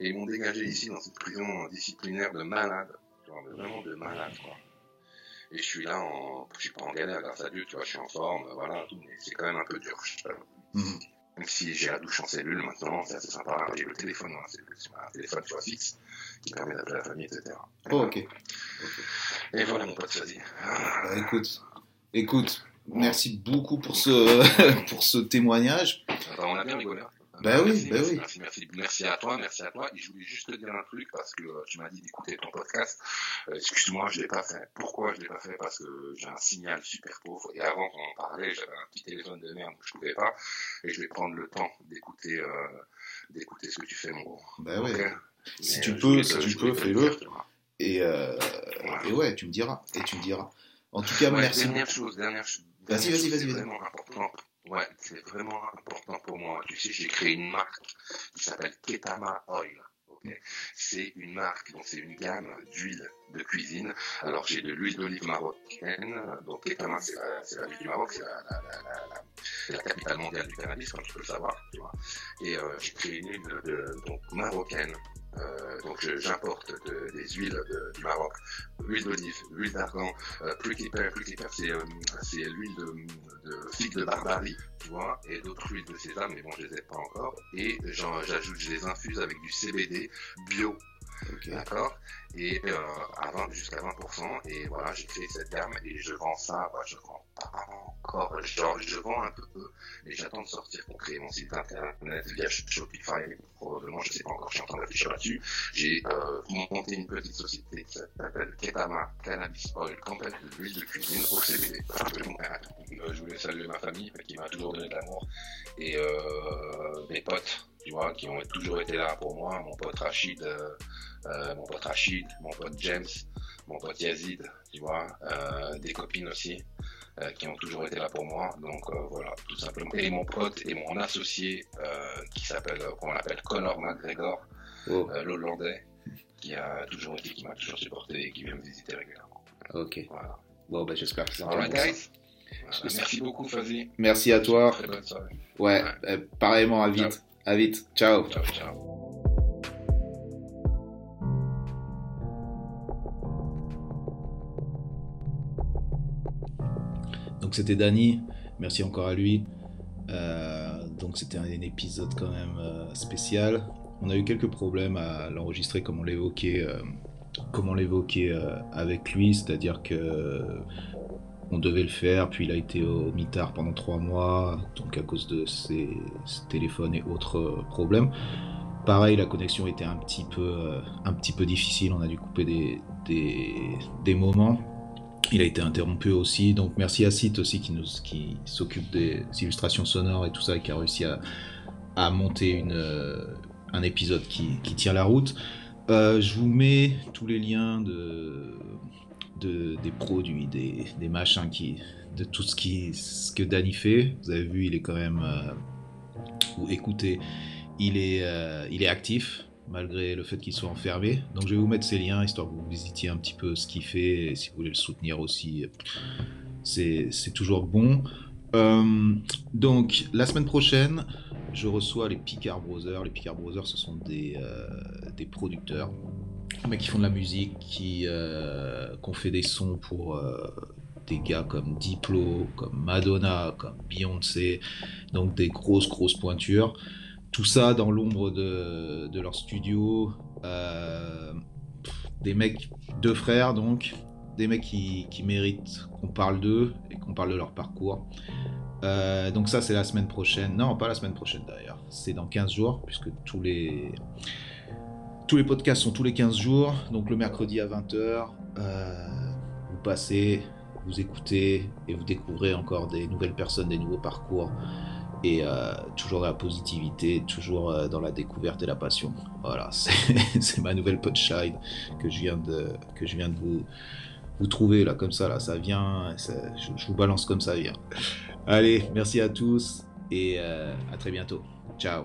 Et ils m'ont dégagé ici dans cette prison disciplinaire de malade, genre vraiment de malade, quoi. Et je suis là, en, je suis pas en galère, grâce à Dieu, tu vois, je suis en forme, voilà, mais c'est quand même un peu dur. Même si j'ai la douche en cellule maintenant, c'est assez sympa. J'ai le téléphone, hein, c'est un téléphone tu vois, fixe qui permet d'appeler la famille, etc. Oh, ok. Et voilà mon pote, vas-y. Bah, écoute, écoute, merci beaucoup pour ce, pour ce témoignage. on a bien rigolé. Ben oui, ben oui. Merci, merci, merci, à toi, merci à toi. Et je voulais juste te dire un truc parce que euh, tu m'as dit d'écouter ton podcast. Euh, excuse-moi, je l'ai pas fait. Pourquoi je l'ai pas fait? Parce que j'ai un signal super pauvre. Et avant qu'on en parlait, j'avais un petit téléphone de merde, donc je pouvais pas. Et je vais prendre le temps d'écouter, euh, d'écouter ce que tu fais, mon gros. Ben oui. Si tu peux, si tu peux, fais-le. Et, ouais. et ouais, tu me diras. Et tu me diras. En tout cas, merci. Dernière chose, dernière chose. Vas-y, vas-y, vas-y. important Ouais, c'est vraiment important pour moi. Tu sais, j'ai créé une marque qui s'appelle Ketama Oil. C'est une marque, donc c'est une gamme d'huile de cuisine. Alors j'ai de l'huile d'olive marocaine, donc Ketama c'est la, ville du Maroc, c'est la, capitale mondiale du cannabis, comme tu peux le savoir. Tu vois. Et euh, j'ai créé une huile de, donc, marocaine donc j'importe des huiles de, du Maroc, huile d'olive, huile d'argan, euh, plus hyper, plus hyper, c'est euh, l'huile de, de figue de barbarie, tu vois, et d'autres huiles de sésame, mais bon, je les ai pas encore. Et j'ajoute, je les infuse avec du CBD bio. D'accord? Et euh, à jusqu'à 20%. Et voilà, j'ai créé cette gamme et je vends ça. Bah, je vends pas encore. Genre, je vends un peu, mais j'attends de sortir pour créer mon site internet via Shopify. Probablement, je sais pas encore, je suis en train réfléchir là-dessus. J'ai euh, monté une petite société qui s'appelle Ketama Cannabis Oil Company de l'huile de cuisine au CBD. Euh, je voulais saluer ma famille qui m'a toujours donné de l'amour et euh, mes potes tu vois, qui ont toujours été là pour moi, mon pote Rachid, euh, euh, mon pote Rachid, mon pote James, mon pote Yazid, tu vois, euh, des copines aussi, euh, qui ont toujours été là pour moi. Donc euh, voilà, tout simplement. Et mon pote et mon associé, qui s'appelle, qu'on appelle Conor McGregor, oh. l'Hollandais, qui a toujours été, qui m'a toujours supporté et qui vient me visiter régulièrement. Ok. Voilà. Bon, ben j'espère que ça va. guys. Merci beaucoup, Fazi. Merci à toi. Très bonne soirée. Ouais, ouais. pareillement, à vite. À vite. Ciao. Ciao, ciao. Donc c'était Dany, merci encore à lui. Euh, donc c'était un, épisode quand même euh, spécial. On a eu quelques problèmes à l'enregistrer comme on l'évoquait, euh, comme avec lui, c'est-à-dire que on devait le faire, puis il a été au mitard pendant trois mois, donc à cause de ses, téléphones et autres problèmes. Pareil, la connexion était un petit peu, un petit peu difficile, on a dû couper des, des moments. Il a été interrompu aussi, donc merci à Site aussi qui, nous, qui s'occupe des illustrations sonores et tout ça, et qui a réussi à, monter une, euh, un épisode qui, tient la route. Euh, je vous mets tous les liens de, de des produits, des, des, machins, qui, de tout ce, qui, ce que Danny fait. Vous avez vu, il est quand même, euh, ou écoutez, il est, il est actif malgré le fait qu'il soit enfermé. Donc je vais vous mettre ces liens, histoire que vous visitiez un petit peu ce qu'il fait, et si vous voulez le soutenir aussi, c'est toujours bon. Euh, donc la semaine prochaine, je reçois les Picard Brothers. Les Picard Brothers, ce sont des, euh, des producteurs, mais qui font de la musique, qui, euh, ont fait des sons pour des gars comme Diplo, comme Madonna, comme Beyoncé, donc des grosses grosses pointures. Tout ça dans l'ombre de, leur studio. Euh, des mecs, deux frères donc, des mecs qui, méritent qu'on parle d'eux et qu'on parle de leur parcours. Euh, donc ça c'est la semaine prochaine. Non, pas la semaine prochaine d'ailleurs. C'est dans 15 jours puisque tous les... Tous podcasts sont tous les 15 jours. Donc le mercredi à 20h, euh, vous passez, vous écoutez et vous découvrez encore des nouvelles personnes, des nouveaux parcours et euh, toujours la positivité, toujours euh, dans la découverte et la passion. Voilà, c'est ma nouvelle punchline que je viens de, que je viens de vous, vous trouver là, comme ça, là, ça vient, je, vous balance comme ça vient. Allez, merci à tous et euh, à très bientôt. Ciao.